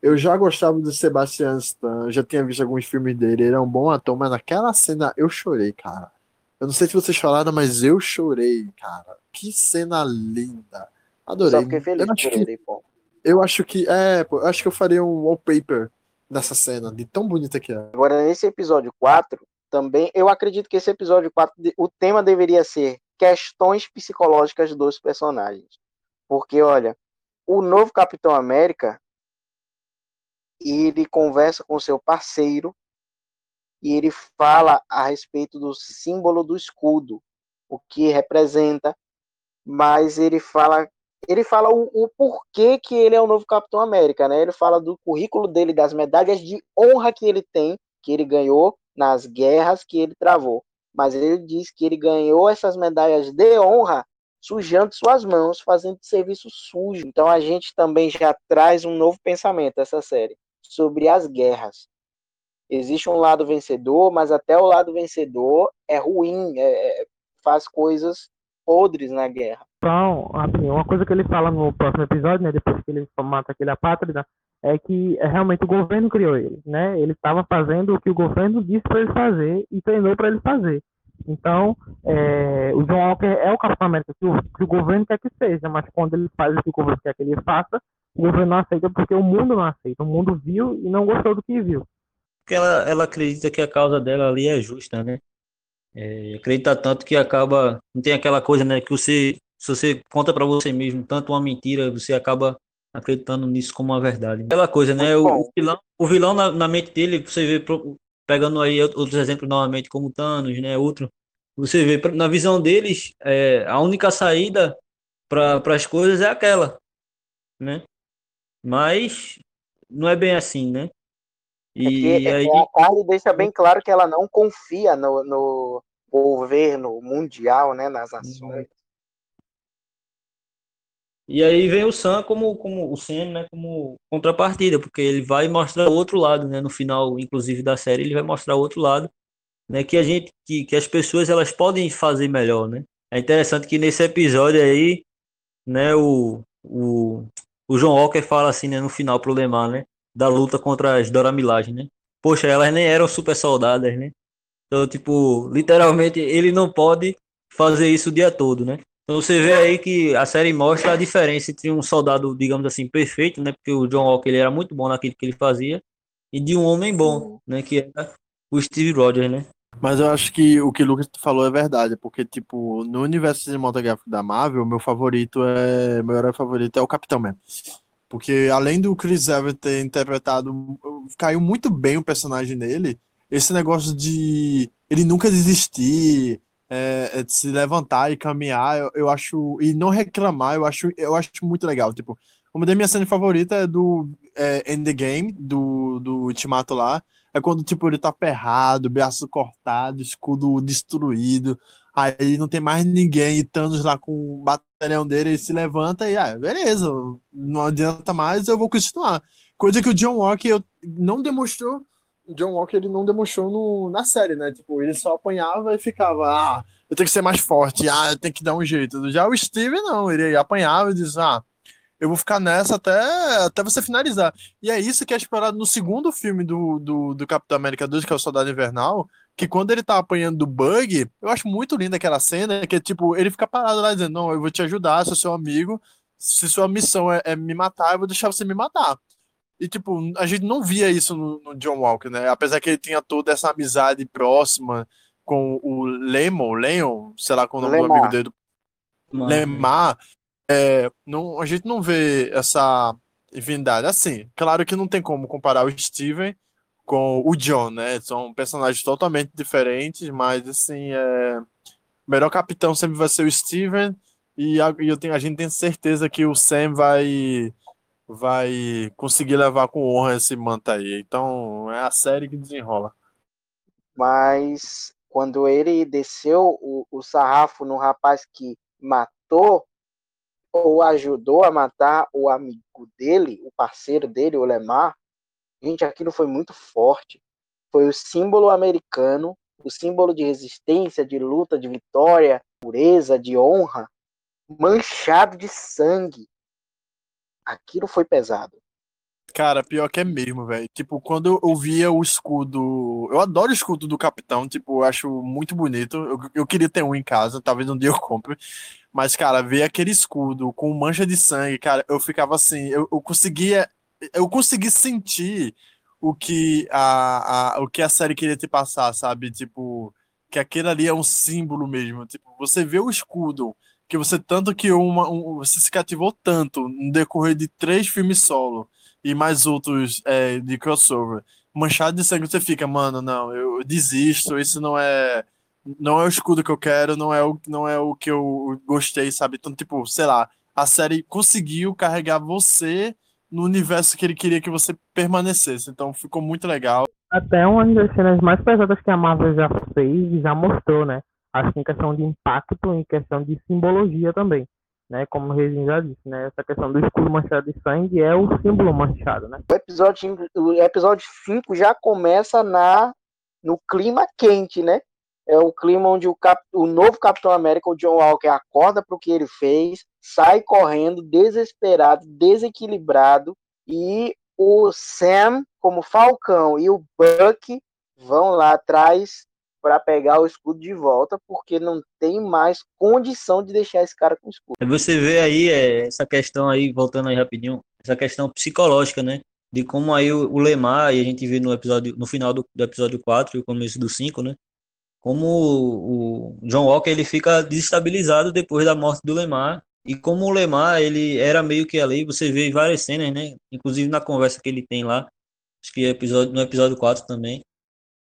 Speaker 6: Eu já gostava do Sebastian Stan, já tinha visto alguns filmes dele, ele é um bom ator, mas naquela cena eu chorei, cara. Eu não sei se vocês choraram, mas eu chorei, cara. Que cena linda. Adorei.
Speaker 2: Só fiquei feliz
Speaker 6: eu acho
Speaker 2: por
Speaker 6: que,
Speaker 2: ele, pô.
Speaker 6: Eu acho que, é, pô, eu acho que eu faria um wallpaper dessa cena, de tão bonita que é.
Speaker 2: Agora, nesse episódio 4, também, eu acredito que esse episódio 4, de- o tema deveria ser questões psicológicas dos personagens. Porque, olha, o novo Capitão América, ele conversa com seu parceiro e ele fala a respeito do símbolo do escudo, o que representa, mas ele fala ele fala o, o porquê que ele é o novo Capitão América, né? Ele fala do currículo dele, das medalhas de honra que ele tem, que ele ganhou nas guerras que ele travou. Mas ele diz que ele ganhou essas medalhas de honra sujando suas mãos, fazendo serviço sujo. Então a gente também já traz um novo pensamento essa série sobre as guerras. Existe um lado vencedor, mas até o lado vencedor é ruim, é- é- faz coisas podres na guerra.
Speaker 5: Então, assim, uma coisa que ele fala no próximo episódio, né, depois que ele mata aquele apátrida, é que realmente o governo criou ele, né? Ele estava fazendo o que o governo disse para ele fazer e treinou para ele fazer. Então, é, o John Walker é o Capitão América que o, que o governo quer que seja, mas quando ele faz o que o governo quer que ele faça, o governo não aceita porque o mundo não aceita. O mundo viu e não gostou do que viu.
Speaker 4: Porque ela, ela acredita que a causa dela ali é justa, né? É, acredita tanto que acaba. Não tem aquela coisa, né? Que você, se você conta pra você mesmo tanto uma mentira, você acaba acreditando nisso como uma verdade. Aquela coisa, né? O, o vilão, o vilão na, na mente dele, você vê, pegando aí outros exemplos novamente, como Thanos, né? Outro. Você vê, na visão deles, é, a única saída para as coisas é aquela, né? Mas não é bem assim, né? E
Speaker 2: Porque
Speaker 4: aí.
Speaker 2: a Carly deixa bem claro que ela não confia no, no governo mundial, né, nas nações.
Speaker 4: E aí vem o Sam como, como o Sam, né, como contrapartida, porque ele vai mostrar o outro lado, né, no final, inclusive da série, ele vai mostrar o outro lado, né, que a gente, que, que as pessoas elas podem fazer melhor, né. É interessante que nesse episódio aí, né, o, o, o John Walker fala assim, né, no final pro Lemar, né, da luta contra as Dora Milaje, né. Poxa, elas nem eram super soldadas, né. Então, tipo, literalmente ele não pode fazer isso o dia todo, né. Então você vê aí que a série mostra a diferença entre um soldado, digamos assim, perfeito, né? Porque o John Walker ele era muito bom naquilo que ele fazia, e de um homem bom, né? Que era o Steve Rogers, né?
Speaker 6: Mas eu acho que o que o Lucas falou é verdade, porque, tipo, no universo cinematográfico da Marvel, meu favorito é. Meu herói favorito é o Capitão mesmo. Porque além do Chris Evans ter interpretado, caiu muito bem o personagem dele, esse negócio de ele nunca desistir, é, é de se levantar e caminhar, eu, eu acho, e não reclamar, eu acho, eu acho muito legal. Tipo, uma das minhas cenas favoritas é do é, Endgame, do, do Ultimato lá, é quando, tipo, ele tá ferrado, braço cortado, escudo destruído, aí não tem mais ninguém, e Thanos lá com o batalhão dele, ele se levanta e, ah, beleza, não adianta mais, eu vou continuar. Coisa que o John Walker não demonstrou, John Walker ele não demonstrou no, na série, né? Tipo, ele só apanhava e ficava, ah, eu tenho que ser mais forte, ah, eu tenho que dar um jeito. Já o Steve não, ele apanhava e dizia, ah, eu vou ficar nessa até, até você finalizar. E é isso que é explorado no segundo filme do, do, do Capitão América 2, que é o Soldado Invernal, que quando ele tá apanhando do Bug, eu acho muito linda aquela cena, que tipo, ele fica parado lá dizendo, não, eu vou te ajudar, sou seu amigo, se sua missão é, é me matar, eu vou deixar você me matar. E, tipo, a gente não via isso no, no John Walker, né? Apesar que ele tinha toda essa amizade próxima com o Lemon, Leon, sei lá qual é o nome do amigo dele, Lemar, é, não, a gente não vê essa divindade assim. Claro que não tem como comparar o Steven com o John, né? São personagens totalmente diferentes, mas assim, é... o melhor capitão sempre vai ser o Steven, e a, e eu tenho, a gente tem certeza que o Sam vai vai conseguir levar com honra esse manto aí. Então, é a série que desenrola.
Speaker 2: Mas quando ele desceu o, o sarrafo no rapaz que matou ou ajudou a matar o amigo dele, o parceiro dele, o Lemar, gente, aquilo foi muito forte. Foi o símbolo americano, o símbolo de resistência, de luta, de vitória, pureza, de honra, manchado de sangue aquilo foi pesado.
Speaker 6: Cara, pior que é mesmo, velho. Tipo, quando eu via o escudo. Eu adoro o escudo do capitão, tipo, eu acho muito bonito. Eu, eu queria ter um em casa, talvez um dia eu compre. Mas, cara, ver aquele escudo com mancha de sangue, cara, eu ficava assim, eu, eu conseguia. Eu consegui sentir o que a, a, o que a série queria te passar, sabe? Tipo, que aquele ali é um símbolo mesmo. Tipo, você vê o escudo que você tanto que uma, um, você se cativou tanto no decorrer de três filmes solo e mais outros é, de crossover, manchado de sangue, você fica, mano, não, eu desisto, isso não é não é o escudo que eu quero, não é o, não é o que eu gostei, sabe? Então, tipo, sei lá, a série conseguiu carregar você no universo que ele queria que você permanecesse. Então, ficou muito legal.
Speaker 5: Até uma das cenas mais pesadas que a Marvel já fez, já mostrou, né? Acho que em questão de impacto, em questão de simbologia também, né? Como o Regina já disse, né? Essa questão do escudo manchado de sangue é o símbolo manchado, né?
Speaker 2: O episódio, o episódio 5 já começa na no clima quente, né? É o clima onde o, cap, o novo Capitão América, o John Walker, acorda para o que ele fez, sai correndo, desesperado, desequilibrado, e o Sam, como Falcão, e o Buck vão lá atrás para pegar o escudo de volta, porque não tem mais condição de deixar esse cara com o escudo.
Speaker 4: Você vê aí é, essa questão aí, voltando aí rapidinho, essa questão psicológica, né? De como aí o, o Lemar, e a gente vê no episódio, no final do, do episódio 4 e o começo do 5, né? Como o, o John Walker ele fica desestabilizado depois da morte do Lemar. E como o Lemar, ele era meio que ali, você vê várias cenas, né? Inclusive na conversa que ele tem lá, acho que é episódio, no episódio 4 também,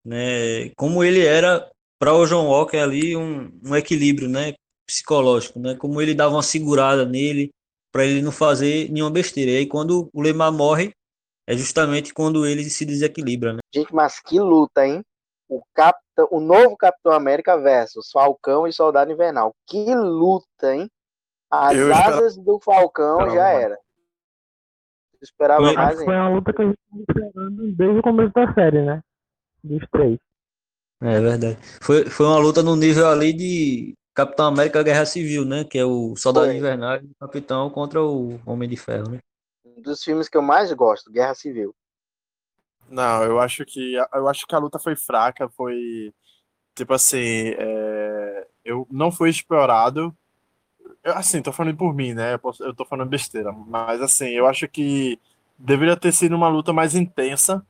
Speaker 4: né? Como ele era para o John Walker ali um, um equilíbrio, né? Psicológico, né? Como ele dava uma segurada nele para ele não fazer nenhuma besteira. E aí quando o Lemar morre é justamente quando ele se desequilibra, né?
Speaker 2: Gente, mas que luta, hein? O Capitão, o novo Capitão América versus Falcão e Soldado Invernal. Que luta, hein? As Eu asas do Falcão já era. Eu esperava
Speaker 5: foi,
Speaker 2: mais,
Speaker 5: Foi uma luta que a gente estava esperando desde o começo da série, né? Dos três.
Speaker 4: É verdade. Foi, foi uma luta no nível ali de Capitão América Guerra Civil, né? Que é o Soldado foi. Invernal e o Capitão contra o Homem de Ferro, né?
Speaker 2: Um dos filmes que eu mais gosto, Guerra Civil.
Speaker 6: Não, eu acho que eu acho que a luta foi fraca, foi tipo assim, é, eu não fui explorado. Eu, assim, tô falando por mim, né? Eu, posso, eu tô falando besteira, mas assim, eu acho que deveria ter sido uma luta mais intensa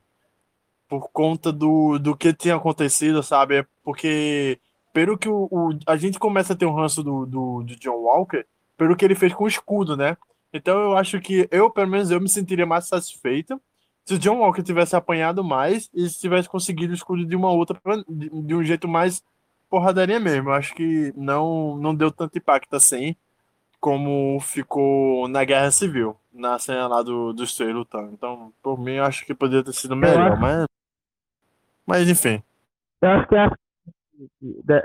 Speaker 6: por conta do, do que tinha acontecido, sabe? É porque, pelo que o, o, a gente começa a ter um ranço do, do, do John Walker, pelo que ele fez com o escudo, né? Então eu acho que eu, pelo menos, eu me sentiria mais satisfeito se o John Walker tivesse apanhado mais e se tivesse conseguido o escudo de uma outra, de, de um jeito mais porradaria mesmo. Eu acho que não, não deu tanto impacto assim como ficou na Guerra Civil, na cena lá do, dos três lutando. Então, por mim, eu acho que poderia ter sido melhor, mas mas enfim.
Speaker 5: Eu acho que a,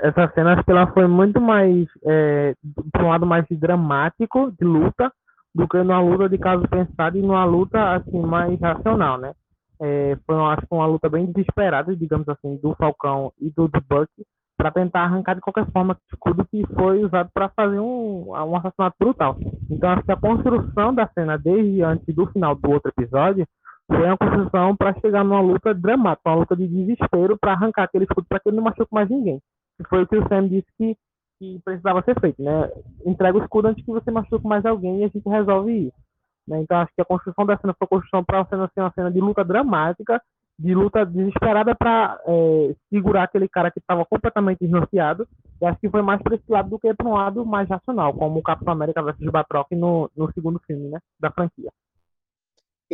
Speaker 5: essa cena acho que ela foi muito mais é, um lado mais dramático de luta do que numa luta de caso pensado e numa luta assim mais racional, né? É, foi acho uma luta bem desesperada, digamos assim, do Falcão e do, do Buck para tentar arrancar de qualquer forma o escudo que foi usado para fazer um, um assassinato brutal. Então acho que a construção da cena desde antes do final do outro episódio foi uma construção para chegar numa luta dramática, uma luta de desespero para arrancar aquele escudo para que ele não machuque mais ninguém. E foi o que o Sam disse que, que precisava ser feito, né? Entrega o escudo antes que você machuque mais alguém e a gente resolve isso. Né? Então acho que a construção da cena foi construção para ser uma cena de luta dramática, de luta desesperada para é, segurar aquele cara que estava completamente desnorteado. E acho que foi mais para esse lado do que para um lado mais racional, como o Capitão América vs Batroc no, no segundo filme, né? Da franquia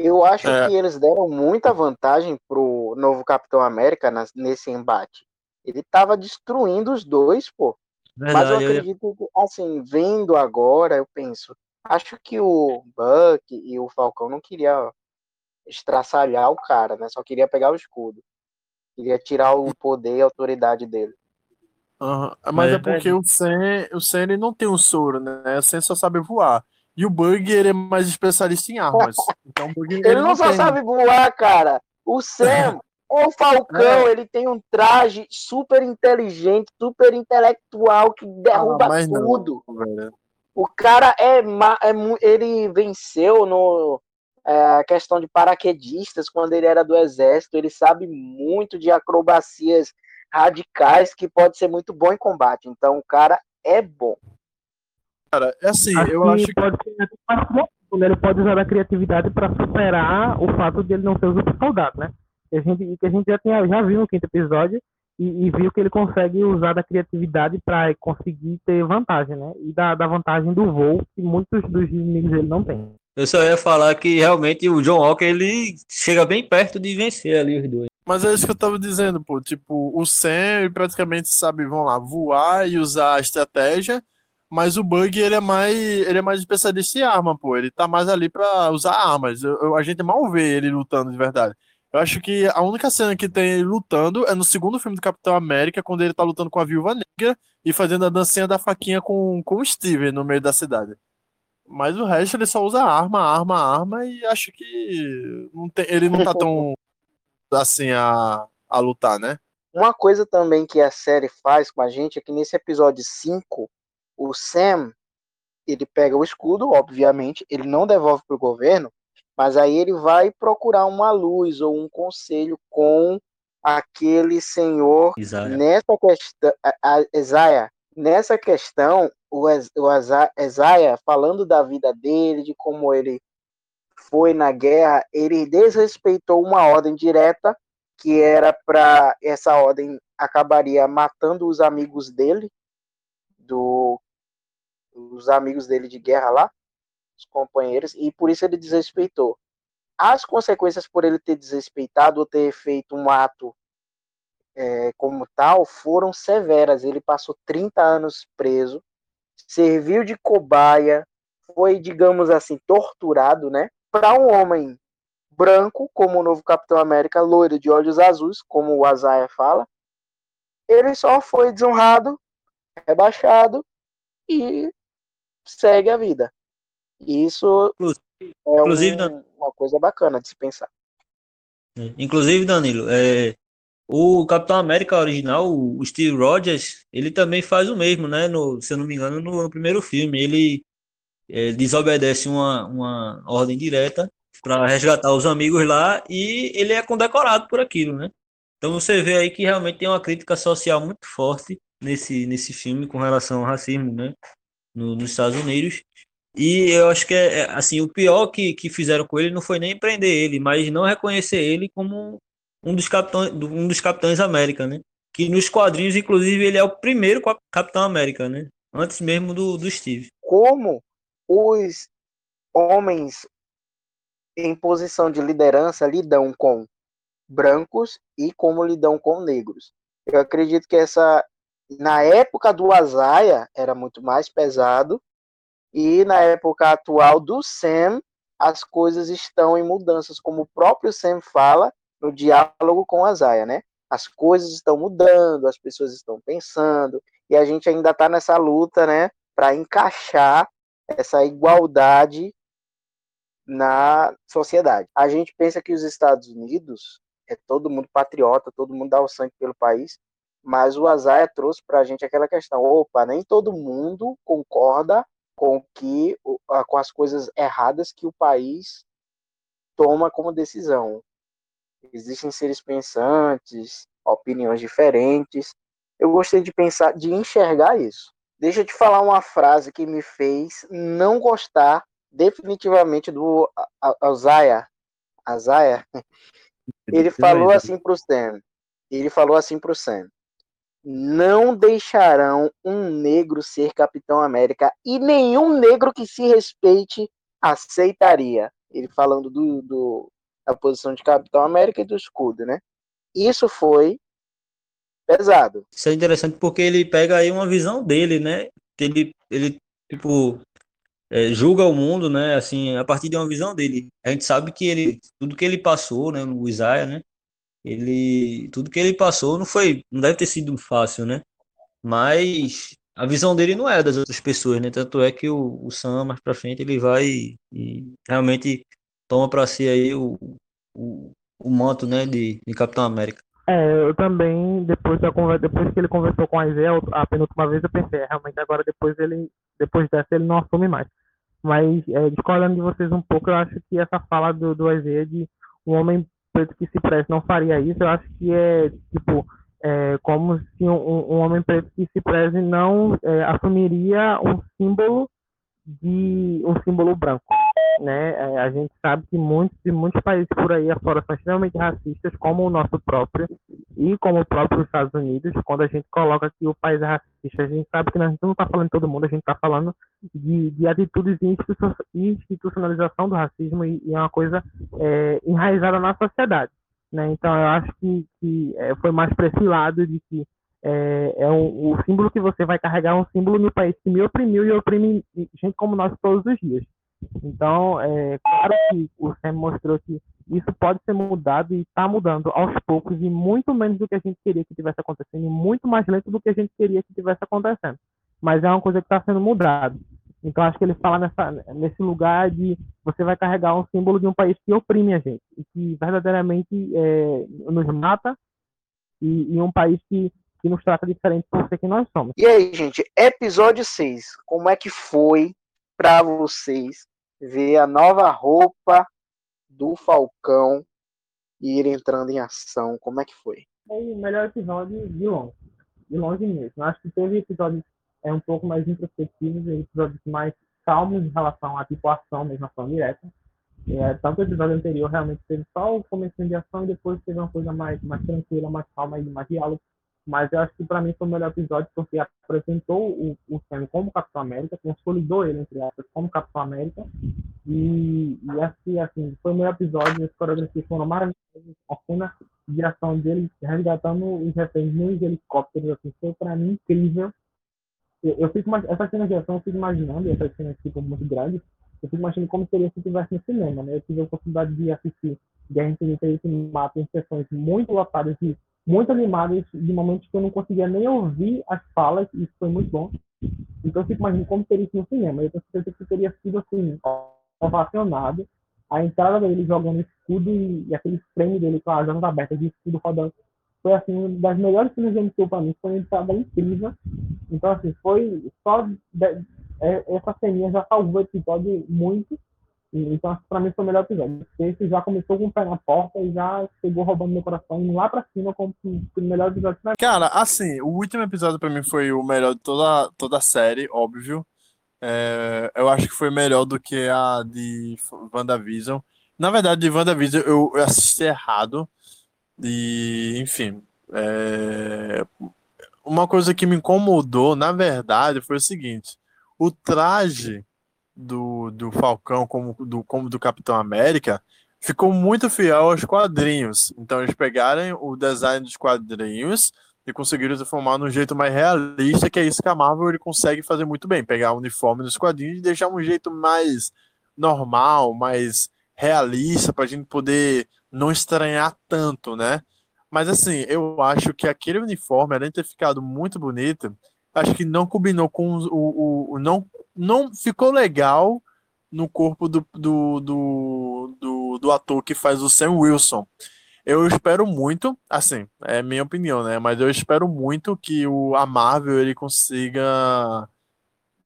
Speaker 2: Eu acho
Speaker 6: É.
Speaker 2: que eles deram muita vantagem pro novo Capitão América nas- nesse embate. Ele tava destruindo os dois, pô. Mas eu
Speaker 4: Verdade, eu ia-
Speaker 2: acredito que, assim, vendo agora, eu penso, acho que o Buck e o Falcão não queria estraçalhar o cara, né? Só queria pegar o escudo. Queria tirar o poder e a autoridade dele.
Speaker 6: Aham, Mas
Speaker 4: É
Speaker 6: é porque o Sam, o Sam ele não tem um soro, né? O Sam só sabe voar. E o Bug ele é mais especialista em armas. Então Bug ele,
Speaker 2: Ele não só
Speaker 6: tem.
Speaker 2: sabe voar, cara. O Sam, o Falcão, ele tem um traje super inteligente, super intelectual, que derruba
Speaker 6: Ah, não.
Speaker 2: tudo.
Speaker 6: velho.
Speaker 2: O cara é, é ele venceu no é, a questão de paraquedistas quando ele era do exército. Ele sabe muito de acrobacias radicais que pode ser muito bom em combate. Então o cara é bom.
Speaker 6: Cara, é assim,
Speaker 5: Acho
Speaker 6: eu
Speaker 5: que
Speaker 6: acho que
Speaker 5: pode ser mais criativo, né? Ele pode usar da criatividade para superar o fato de ele não ser o super soldado, né? Que a gente, que a gente já, tinha, já viu no quinto episódio e, e viu que ele consegue usar da criatividade para conseguir ter vantagem, né? E da, da vantagem do voo, que muitos dos inimigos ele não tem.
Speaker 4: Eu só ia falar que realmente o John Walker ele chega bem perto de vencer ali os dois.
Speaker 6: Mas é isso que eu tava dizendo, pô. Tipo, o Sam ele praticamente sabe, vamos lá, voar e usar a estratégia, mas o Bug ele é mais, ele é mais especialista em arma, pô. Ele tá mais ali pra usar armas. Eu- eu- a gente mal vê ele lutando de verdade. Eu acho que a única cena que tem ele lutando é no segundo filme do Capitão América, quando ele tá lutando com a Viúva Negra e fazendo a dancinha da faquinha com, com o Steven no meio da cidade. Mas o resto ele só usa arma, arma, arma e acho que não tem, ele não tá tão assim a, a lutar, né?
Speaker 2: Uma coisa também que a série faz com a gente é que nesse episódio 5, o Sam, ele pega o escudo, obviamente, ele não devolve pro governo, mas aí ele vai procurar uma luz ou um conselho com aquele senhor
Speaker 4: Isaiah.
Speaker 2: nessa questão, Isaiah, nessa questão, o, o Isaiah falando da vida dele, de como ele foi na guerra, ele desrespeitou uma ordem direta que era para essa ordem acabaria matando os amigos dele, do os amigos dele de guerra lá, os companheiros, e por isso ele desrespeitou. As consequências por ele ter desrespeitado ou ter feito um ato é, como tal foram severas. Ele passou 30 anos preso, serviu de cobaia, foi, digamos assim, torturado, né? Para um homem branco, como o novo Capitão América, loiro de olhos azuis, como o Azaia fala, ele só foi desonrado, rebaixado e segue a vida. E isso é
Speaker 4: Inclusive,
Speaker 2: um-
Speaker 4: Dan-
Speaker 2: uma coisa bacana de se pensar.
Speaker 4: Inclusive, Danilo, é, o Capitão América original, o Steve Rogers, ele também faz o mesmo, né? No, se eu não me engano, no, no primeiro filme. Ele é, desobedece uma, uma ordem direta para resgatar os amigos lá e ele é condecorado por aquilo, né? Então você vê aí que realmente tem uma crítica social muito forte nesse, nesse filme com relação ao racismo, né? No, nos Estados Unidos. E eu acho que é, é, assim, o pior que, que fizeram com ele não foi nem prender ele, mas não reconhecer ele como um dos capitães, um dos capitães América, né? Que nos quadrinhos, inclusive, ele é o primeiro cap- Capitão América, né? Antes mesmo do, do Steve.
Speaker 2: Como os homens em posição de liderança lidam com brancos e como lidam com negros. Eu acredito que essa na época do Azaia era muito mais pesado e na época atual do Sam as coisas estão em mudanças, como o próprio Sam fala no diálogo com Azaia, né? As coisas estão mudando, as pessoas estão pensando e a gente ainda está nessa luta, né, para encaixar essa igualdade na sociedade. A gente pensa que os Estados Unidos é todo mundo patriota, todo mundo dá o sangue pelo país, mas o Azaia trouxe para a gente aquela questão: opa, nem todo mundo concorda com que com as coisas erradas que o país toma como decisão. Existem seres pensantes, opiniões diferentes. Eu gostei de pensar, de enxergar isso. Deixa eu te falar uma frase que me fez não gostar definitivamente do Azaia. Azaia. Ele falou assim para o Sam. Ele falou assim para o Sam. Não deixarão um negro ser Capitão América e nenhum negro que se respeite aceitaria. Ele falando do, do, da posição de Capitão América e do escudo, né? Isso foi pesado.
Speaker 4: Isso é interessante porque ele pega aí uma visão dele, né? Ele, ele tipo, é, julga o mundo, né? Assim, a partir de uma visão dele. A gente sabe que ele, tudo que ele passou, né? O Isaiah, né? Ele, tudo que ele passou não foi, não deve ter sido fácil, né? Mas a visão dele não é das outras pessoas, né? Tanto é que o, o Sam mais pra frente ele vai e, e realmente toma para si aí o, o, o manto, né? De, de Capitão América.
Speaker 5: É, eu também, depois, da conversa, depois que ele conversou com a Isaiah, a penúltima vez eu pensei, é, realmente agora depois ele, depois dessa ele não assume mais. Mas, é, discordando de vocês um pouco, eu acho que essa fala do, do Isaiah de um homem preto que se preze não faria isso, eu acho que é, tipo, é, como se um, um, homem preto que se preze não é, assumiria um símbolo de um símbolo branco né? É, a gente sabe que muitos e muitos países por aí afora são extremamente racistas, como o nosso próprio e como o próprio Estados Unidos. Quando a gente coloca que o país é racista, a gente sabe que a gente não está falando de todo mundo, a gente está falando de, de atitudes de institucionalização do racismo e, e é uma coisa é, enraizada na sociedade. Né? Então, eu acho que, que é, foi mais para esse lado de que é, é um, o símbolo que você vai carregar é um símbolo no país que me oprimiu e oprime gente como nós todos os dias. Então, é claro que o SEM mostrou que isso pode ser mudado e está mudando aos poucos e muito menos do que a gente queria que tivesse acontecendo e muito mais lento do que a gente queria que tivesse acontecendo. Mas é uma coisa que está sendo mudada. Então, acho que ele fala nessa, nesse lugar de você vai carregar um símbolo de um país que oprime a gente e que verdadeiramente é, nos mata e, e um país que, que nos trata diferente por ser quem nós somos.
Speaker 2: E aí, gente, episódio 6, como é que foi para vocês ver a nova roupa do Falcão ir entrando em ação. Como é que foi?
Speaker 5: Foi o melhor episódio de longe. De longe mesmo. Acho que teve episódios é, um pouco mais introspectivos episódios mais calmos em relação à tipo ação, mesmo ação direta. É, tanto o episódio anterior realmente teve só o começo de ação e depois teve uma coisa mais, mais tranquila, mais calma e mais diálogo mas eu acho que para mim foi o melhor episódio porque apresentou o, o Sam como Capitão América, consolidou ele, entre aspas, como Capitão América. E, e assim, assim, foi o melhor episódio, as coreografias foram maravilhosas, a cena de ação dele resgatando os reféns nos helicópteros, assim, foi para mim incrível. Eu, eu fico, essa cena de ação eu fico imaginando, essa cena tipo, muito grande, eu fico imaginando como seria se tivesse no cinema, né? Eu tive a oportunidade de assistir Guerra Infinita e Ultimato em sessões muito lotadas de muito animadas de momentos que eu não conseguia nem ouvir as falas, e isso foi muito bom. Então eu fico imaginando como teria isso no cinema. Eu tenho certeza que teria sido assim, ovacionado. A entrada dele jogando escudo e, e aquele frame dele com a janela aberta de escudo rodando foi assim uma das melhores cenas de MCU para mim. Foi uma entrada incrível. Então, assim, foi só. De, é, essa ceninha já salvou o episódio muito. Então, para mim foi o melhor episódio. Esse já começou com o pé na porta e já chegou roubando meu coração, lá pra cima como o melhor episódio da
Speaker 6: Cara, assim, o último episódio para mim foi o melhor de toda, toda a série, óbvio. É, eu acho que foi melhor do que a de WandaVision. Na verdade, de WandaVision eu, eu assisti errado. E, enfim. É, uma coisa que me incomodou, na verdade, foi o seguinte: o traje do, do Falcão como do, como do Capitão América ficou muito fiel aos quadrinhos. Então eles pegaram o design dos quadrinhos e conseguiram transformar num jeito mais realista, que é isso que a Marvel ele consegue fazer muito bem, pegar o uniforme dos quadrinhos e deixar um jeito mais normal, mais realista para a gente poder não estranhar tanto, né? Mas assim, eu acho que aquele uniforme, além de ter ficado muito bonito, acho que não combinou com o, o, o não não ficou legal no corpo do, do, do, do, do ator que faz o Sam Wilson. Eu espero muito, assim, é minha opinião, né? Mas eu espero muito que o, a Marvel ele consiga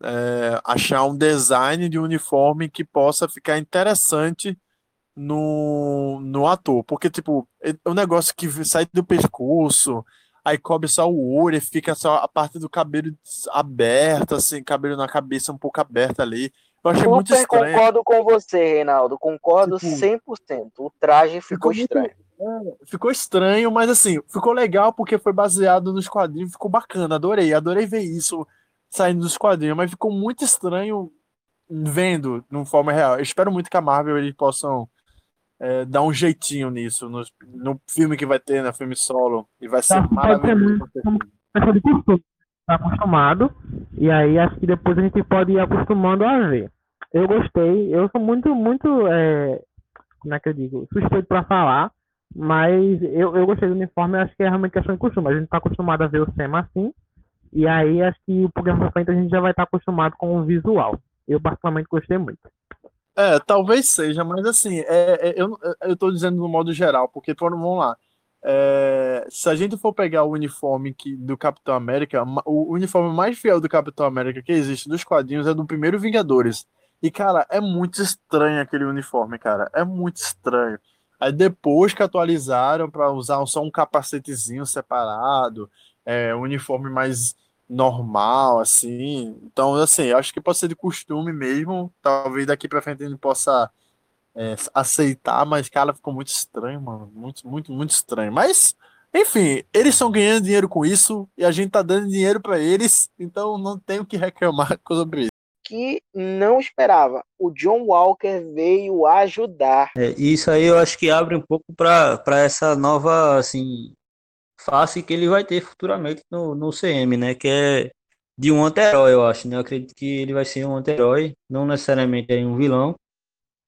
Speaker 6: é, achar um design de uniforme que possa ficar interessante no, no ator. Porque, tipo, é um negócio que sai do pescoço, aí cobre só o olho, e fica só a parte do cabelo aberta, assim, cabelo na cabeça um pouco aberta ali. Eu achei Super muito estranho.
Speaker 2: concordo com você, Reinaldo. Concordo tipo, 100%. O traje ficou, ficou estranho.
Speaker 6: Muito, é, ficou estranho, mas assim, ficou legal porque foi baseado nos quadrinhos, ficou bacana, adorei, adorei ver isso saindo dos quadrinhos, mas ficou muito estranho vendo de uma forma real. Eu espero muito que a Marvel eles possam é, dar um jeitinho nisso no, no filme que vai ter, no filme solo. E vai ser
Speaker 5: Tá, ser
Speaker 6: maravilhoso.
Speaker 5: costume. Tá acostumado. E aí acho que depois a gente pode ir acostumando a ver. Eu gostei. Eu sou muito, muito. É, como é que eu digo? Suspeito pra falar. Mas eu, eu gostei do uniforme. Acho que é realmente questão de costume. A gente tá acostumado a ver o Sema assim. E aí acho que o programa pra frente a gente já vai estar acostumado com o visual. Eu particularmente gostei muito.
Speaker 6: É, talvez seja, mas assim, é, é, eu, eu tô dizendo no modo geral, porque por- vamos lá. É, se a gente for pegar o uniforme que, do Capitão América, o uniforme mais fiel do Capitão América que existe dos quadrinhos é do primeiro Vingadores. E, cara, é muito estranho aquele uniforme, cara. É muito estranho. Aí depois que atualizaram para usar só um capacetezinho separado, é, um uniforme mais normal, assim. Então, assim, eu acho que pode ser de costume mesmo. Talvez daqui pra frente a gente possa é, aceitar, mas, cara, ficou muito estranho, mano. Muito, muito, muito estranho. Mas, enfim, eles estão ganhando dinheiro com isso e a gente tá dando dinheiro pra eles, então não tem o que reclamar sobre isso.
Speaker 2: Que não esperava. O John Walker veio ajudar.
Speaker 4: É, e isso aí eu acho que abre um pouco para para essa nova assim face que ele vai ter futuramente no, no CM, né? Que é de um anti-herói, eu acho, né? Eu acredito que ele vai ser um anti-herói, não necessariamente um vilão,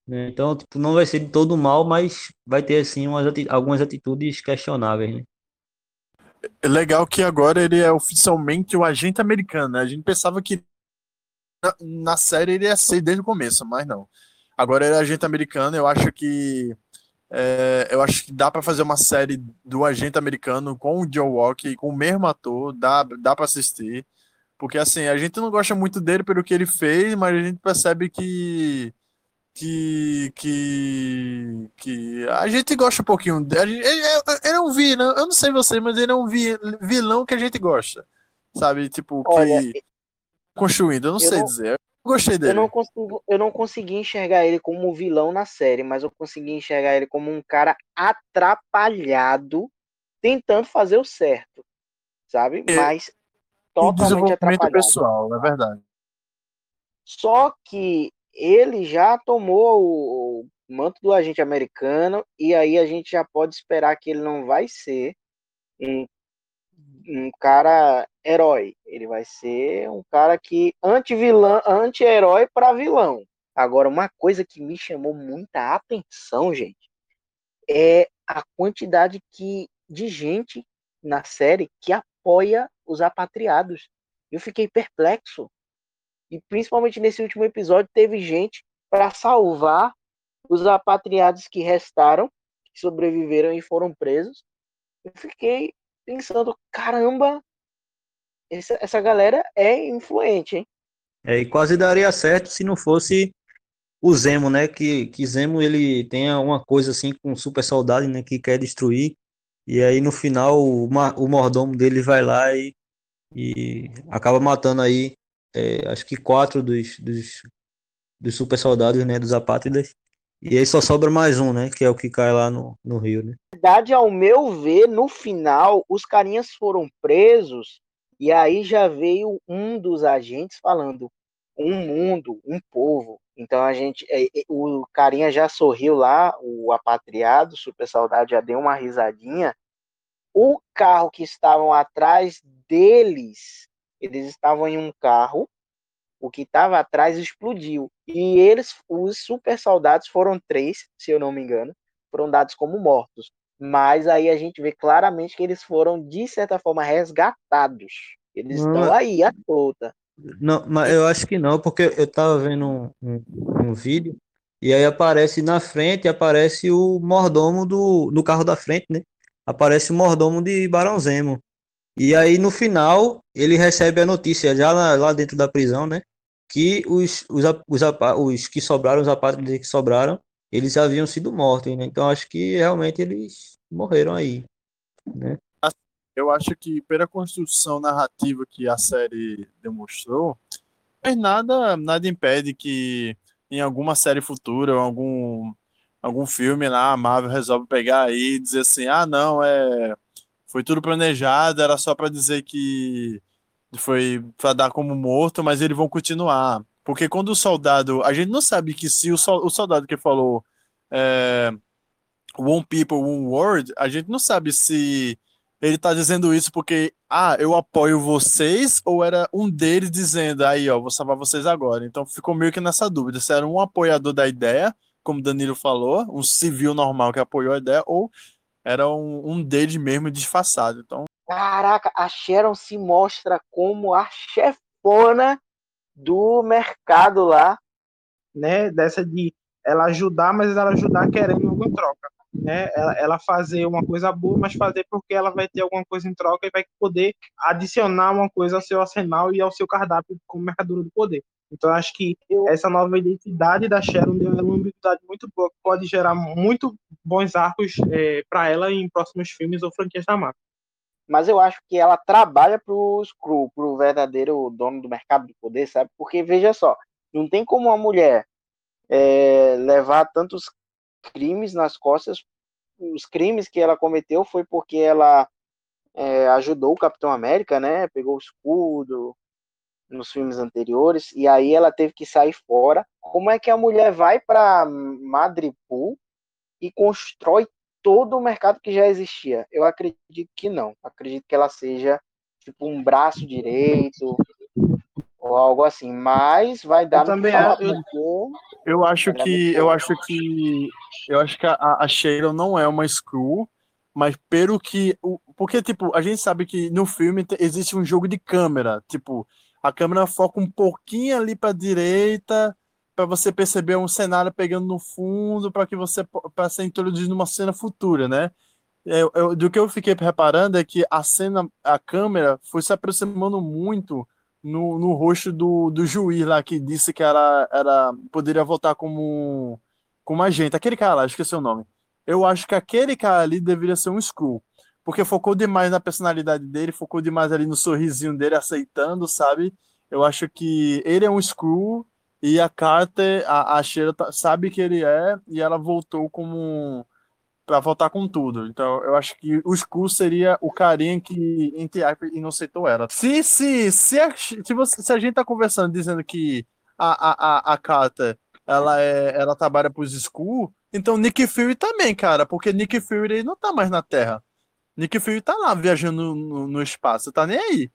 Speaker 4: né? Então, tipo, não vai ser de todo mal, mas vai ter assim umas ati- algumas atitudes questionáveis, né?
Speaker 6: É legal que agora ele é oficialmente o agente americano, né? A gente pensava que na, na série ele ia ser desde o começo, mas não. Agora ele é agente americano, eu acho que é, eu acho que dá pra fazer uma série do agente americano com o Joe Walker, com o mesmo ator, dá, dá para assistir. Porque assim, a gente não gosta muito dele pelo que ele fez, mas a gente percebe que que que, que a gente gosta um pouquinho dele. Ele, ele- é um vilão, eu não sei você, mas ele é um vi- vilão que a gente gosta. Sabe, tipo, que
Speaker 2: Olha,
Speaker 6: construído, eu não
Speaker 2: eu
Speaker 6: sei
Speaker 2: não-
Speaker 6: dizer. Eu gostei
Speaker 2: Eu
Speaker 6: dele.
Speaker 2: não, consigo, eu não consegui enxergar ele como um vilão na série, mas eu consegui enxergar ele como um cara atrapalhado tentando fazer o certo, sabe?
Speaker 6: É,
Speaker 2: Mas totalmente atrapalhado.
Speaker 6: pessoal, é verdade.
Speaker 2: Só que ele já tomou o, o manto do agente americano e aí a gente já pode esperar que ele não vai ser um, um cara herói. Ele vai ser um cara que anti-vilão, anti-herói para vilão. Agora, uma coisa que me chamou muita atenção, gente, é a quantidade que, de gente na série que apoia os apatriados. Eu fiquei perplexo. E principalmente nesse último episódio, teve gente para salvar os apatriados que restaram, que sobreviveram e foram presos. Eu fiquei pensando, caramba, essa, essa galera é influente, hein?
Speaker 4: É, e quase daria certo se não fosse o Zemo, né? Que, que Zemo ele tem uma coisa assim com super soldado, né? Que quer destruir. E aí no final o, o mordomo dele vai lá e, e acaba matando aí, é, acho que quatro dos, dos, dos super soldados, né? Dos apátridas. E aí só sobra mais um, né? Que é o que cai lá no, no rio, né?
Speaker 2: Na verdade, ao meu ver, no final, os carinhas foram presos e aí já veio um dos agentes falando um mundo, um povo. Então a gente, é, é, o carinha já sorriu lá, o apatriado, super soldado já deu uma risadinha. O carro que estavam atrás deles, eles estavam em um carro, o que estava atrás explodiu. E eles, os super soldados, foram três, se eu não me engano, foram dados como mortos. Mas aí a gente vê claramente que eles foram, de certa forma, resgatados. Eles
Speaker 4: Não,
Speaker 2: estão aí à solta.
Speaker 4: Não, mas eu acho que não, porque eu tava vendo um, um, um vídeo e aí aparece na frente, aparece o mordomo do, do carro da frente, né? Aparece o mordomo de Barão Zemo. E aí no final ele recebe a notícia já lá, lá dentro da prisão, né? Que os, os, os, os que sobraram, os apátridas que sobraram, eles haviam sido mortos, né? Então acho que realmente eles morreram aí, né?
Speaker 6: Eu acho que pela construção narrativa que a série demonstrou, mas nada, nada impede que em alguma série futura, ou algum, algum filme lá, a Marvel resolve pegar aí e dizer assim, ah, não, é, foi tudo planejado, era só para dizer que foi para dar como morto, mas eles vão continuar. Porque quando o soldado. A gente não sabe que se o, o soldado que falou é, One People, One World, a gente não sabe se ele tá dizendo isso porque, ah, eu apoio vocês, ou era um deles dizendo, aí, ó, vou salvar vocês agora. Então ficou meio que nessa dúvida, se era um apoiador da ideia, como Danilo falou, um civil normal que apoiou a ideia, ou era um, um deles mesmo disfarçado. Então.
Speaker 2: Caraca, a Sharon se mostra como a chefona do mercado lá.
Speaker 10: Né, dessa de ela ajudar, mas ela ajudar querendo alguma troca né, ela, ela, fazer uma coisa boa, mas fazer porque ela vai ter alguma coisa em troca e vai poder adicionar uma coisa ao seu arsenal e ao seu cardápio como mercadora do poder. Então, acho que essa nova identidade da Sharon deu uma ambiguidade muito boa, que pode gerar muito bons arcos é, para ela em próximos filmes ou franquias da Marvel.
Speaker 2: Mas eu acho que ela trabalha para o Screw, para o verdadeiro dono do mercado do poder, sabe? Porque, veja só, não tem como uma mulher é, levar tantos crimes nas costas. Os crimes que ela cometeu foi porque ela é, ajudou o Capitão América, né? Pegou o escudo nos filmes anteriores e aí ela teve que sair fora. Como é que a mulher vai para Madripoor e constrói todo o mercado que já existia? Eu acredito que não. Acredito que ela seja tipo um braço direito, ou algo assim, mas vai dar
Speaker 10: eu também eu,
Speaker 6: eu acho que eu acho que eu acho que a, a não é uma Screw, mas pelo que porque tipo, a gente sabe que no filme existe um jogo de câmera, tipo, a câmera foca um pouquinho ali para direita para você perceber um cenário pegando no fundo para que você para ser introduzido numa cena futura, né? Eu, eu, do que eu fiquei reparando é que a cena, a câmera foi se aproximando muito no, no rosto do, do juiz lá que disse que era, era poderia votar como, como agente. Aquele cara lá, esqueci o nome. Eu acho que aquele cara ali deveria ser um Skrull. Porque focou demais na personalidade dele, focou demais ali no sorrisinho dele, aceitando, sabe? Eu acho que ele é um Skrull e a Carter, a, a Sheila tá, sabe que ele é, e ela voltou como para voltar com tudo. Então, eu acho que o Skull seria o carinha que, entre aspas, inocentou ela. Se, se, se, a, se, você, se a gente tá conversando dizendo que a, a, a Carter ela, é, ela trabalha pros Skull, então Nick Fury também, cara, porque Nick Fury não tá mais na Terra. Nick Fury tá lá viajando no, no espaço, tá nem aí.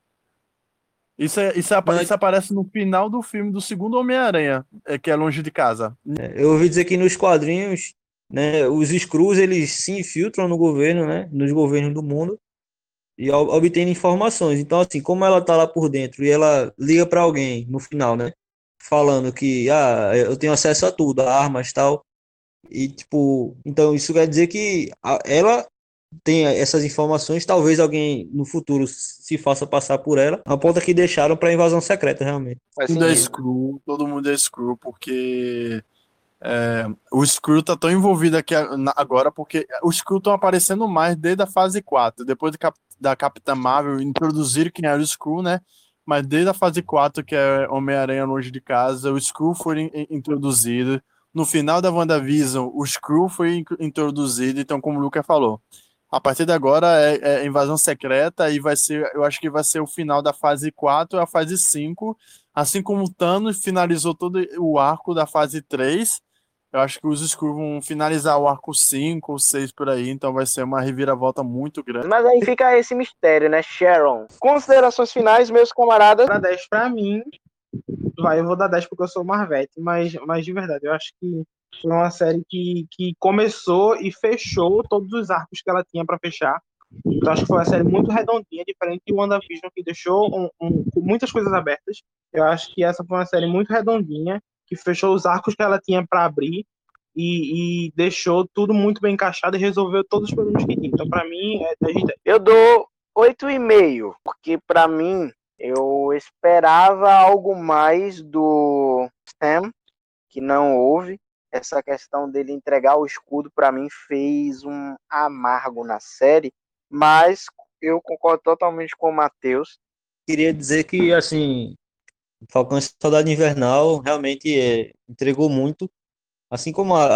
Speaker 6: Isso, é, isso, é, isso, aparece no final do filme do segundo Homem-Aranha, é, que é longe de casa.
Speaker 4: É, eu ouvi dizer que nos quadrinhos né? Os Screws eles se infiltram no governo, né? Nos governos do mundo e obtêm informações. Então, assim, como ela tá lá por dentro e ela liga para alguém no final, né? Falando que, ah, eu tenho acesso a tudo, a armas tal. E, tipo, então isso quer dizer que ela tem essas informações, talvez alguém no futuro se faça passar por ela, a ponta que deixaram para invasão secreta, realmente.
Speaker 6: Todo mundo é Screw, todo mundo é Screw, porque é, o Screw tá tão envolvido aqui agora porque os Screw estão aparecendo mais desde a fase 4. Depois de Cap da Capitã Marvel introduzir quem era o Screw, né? Mas desde a fase 4, que é Homem-Aranha Longe de Casa, o Screw foi introduzido. No final da WandaVision, o Screw foi introduzido. Então, como o Lucas falou, a partir de agora é, é, invasão secreta e vai ser, eu acho que vai ser o final da fase 4 e a fase 5. Assim como o Thanos finalizou todo o arco da fase 3 eu acho que os Skrulls vão finalizar o arco 5 ou 6 por aí, então vai ser uma reviravolta muito grande.
Speaker 2: Mas aí fica esse mistério, né, Sharon? Considerações finais, meus camaradas?
Speaker 10: Pra 10 pra mim, vai, eu vou dar 10 porque eu sou Marvete, mas, mas de verdade, eu acho que foi uma série que, que começou e fechou todos os arcos que ela tinha para fechar. Então acho que foi uma série muito redondinha, diferente de WandaVision, que deixou um, um, muitas coisas abertas. Eu acho que essa foi uma série muito redondinha que fechou os arcos que ela tinha para abrir e, e, deixou tudo muito bem encaixado e resolveu todos os problemas que tinha. Então, para mim, é 10 de 10.
Speaker 2: Eu dou 8,5, porque para mim, eu esperava algo mais do Sam, que não houve. Essa questão dele entregar o escudo, para mim, fez um amargo na série, mas eu concordo totalmente com o Matheus.
Speaker 4: Queria dizer que, assim, Falcão e Soldado Invernal realmente é, entregou muito. Assim como a,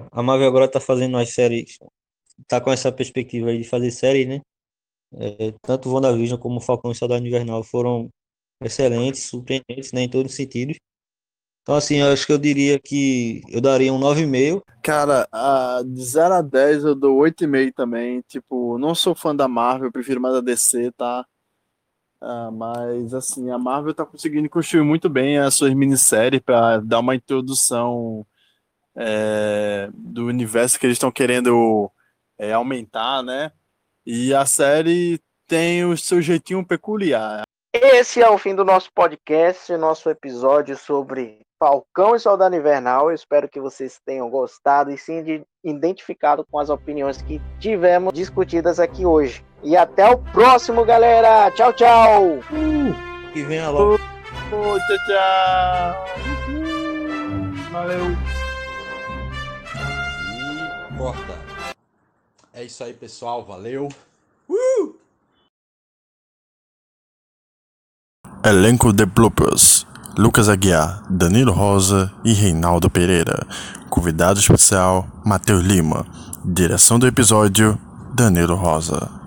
Speaker 4: a, a Marvel agora está fazendo as séries, está com essa perspectiva de fazer série, né? É, tanto WandaVision como Falcão e Soldado Invernal foram excelentes, surpreendentes né, em todos os sentidos. Então, assim, eu acho que eu diria que eu daria um 9,5.
Speaker 6: Cara, a- de 0 a 10 eu dou 8,5 também. Tipo, não sou fã da Marvel, eu prefiro mais a DC, tá? Ah, mas, assim, a Marvel tá conseguindo construir muito bem as suas minisséries pra dar uma introdução é, do universo que eles estão querendo é, aumentar, né? E a série tem o seu jeitinho peculiar.
Speaker 2: Esse é o fim do nosso podcast, nosso episódio sobre Falcão e Soldado Invernal. Eu espero que vocês tenham gostado e se ide- identificado com as opiniões que tivemos discutidas aqui hoje. E até o próximo, galera! Tchau, tchau!
Speaker 4: Que venha logo.
Speaker 6: Ô, tchau, tchau! Valeu!
Speaker 1: E corta. É isso aí, pessoal. Valeu.
Speaker 9: Elenco de bloopers: Lucas Aguiar, Danilo Rosa e Reinaldo Pereira. Convidado especial: Matheus Lima. Direção do episódio: Danilo Rosa.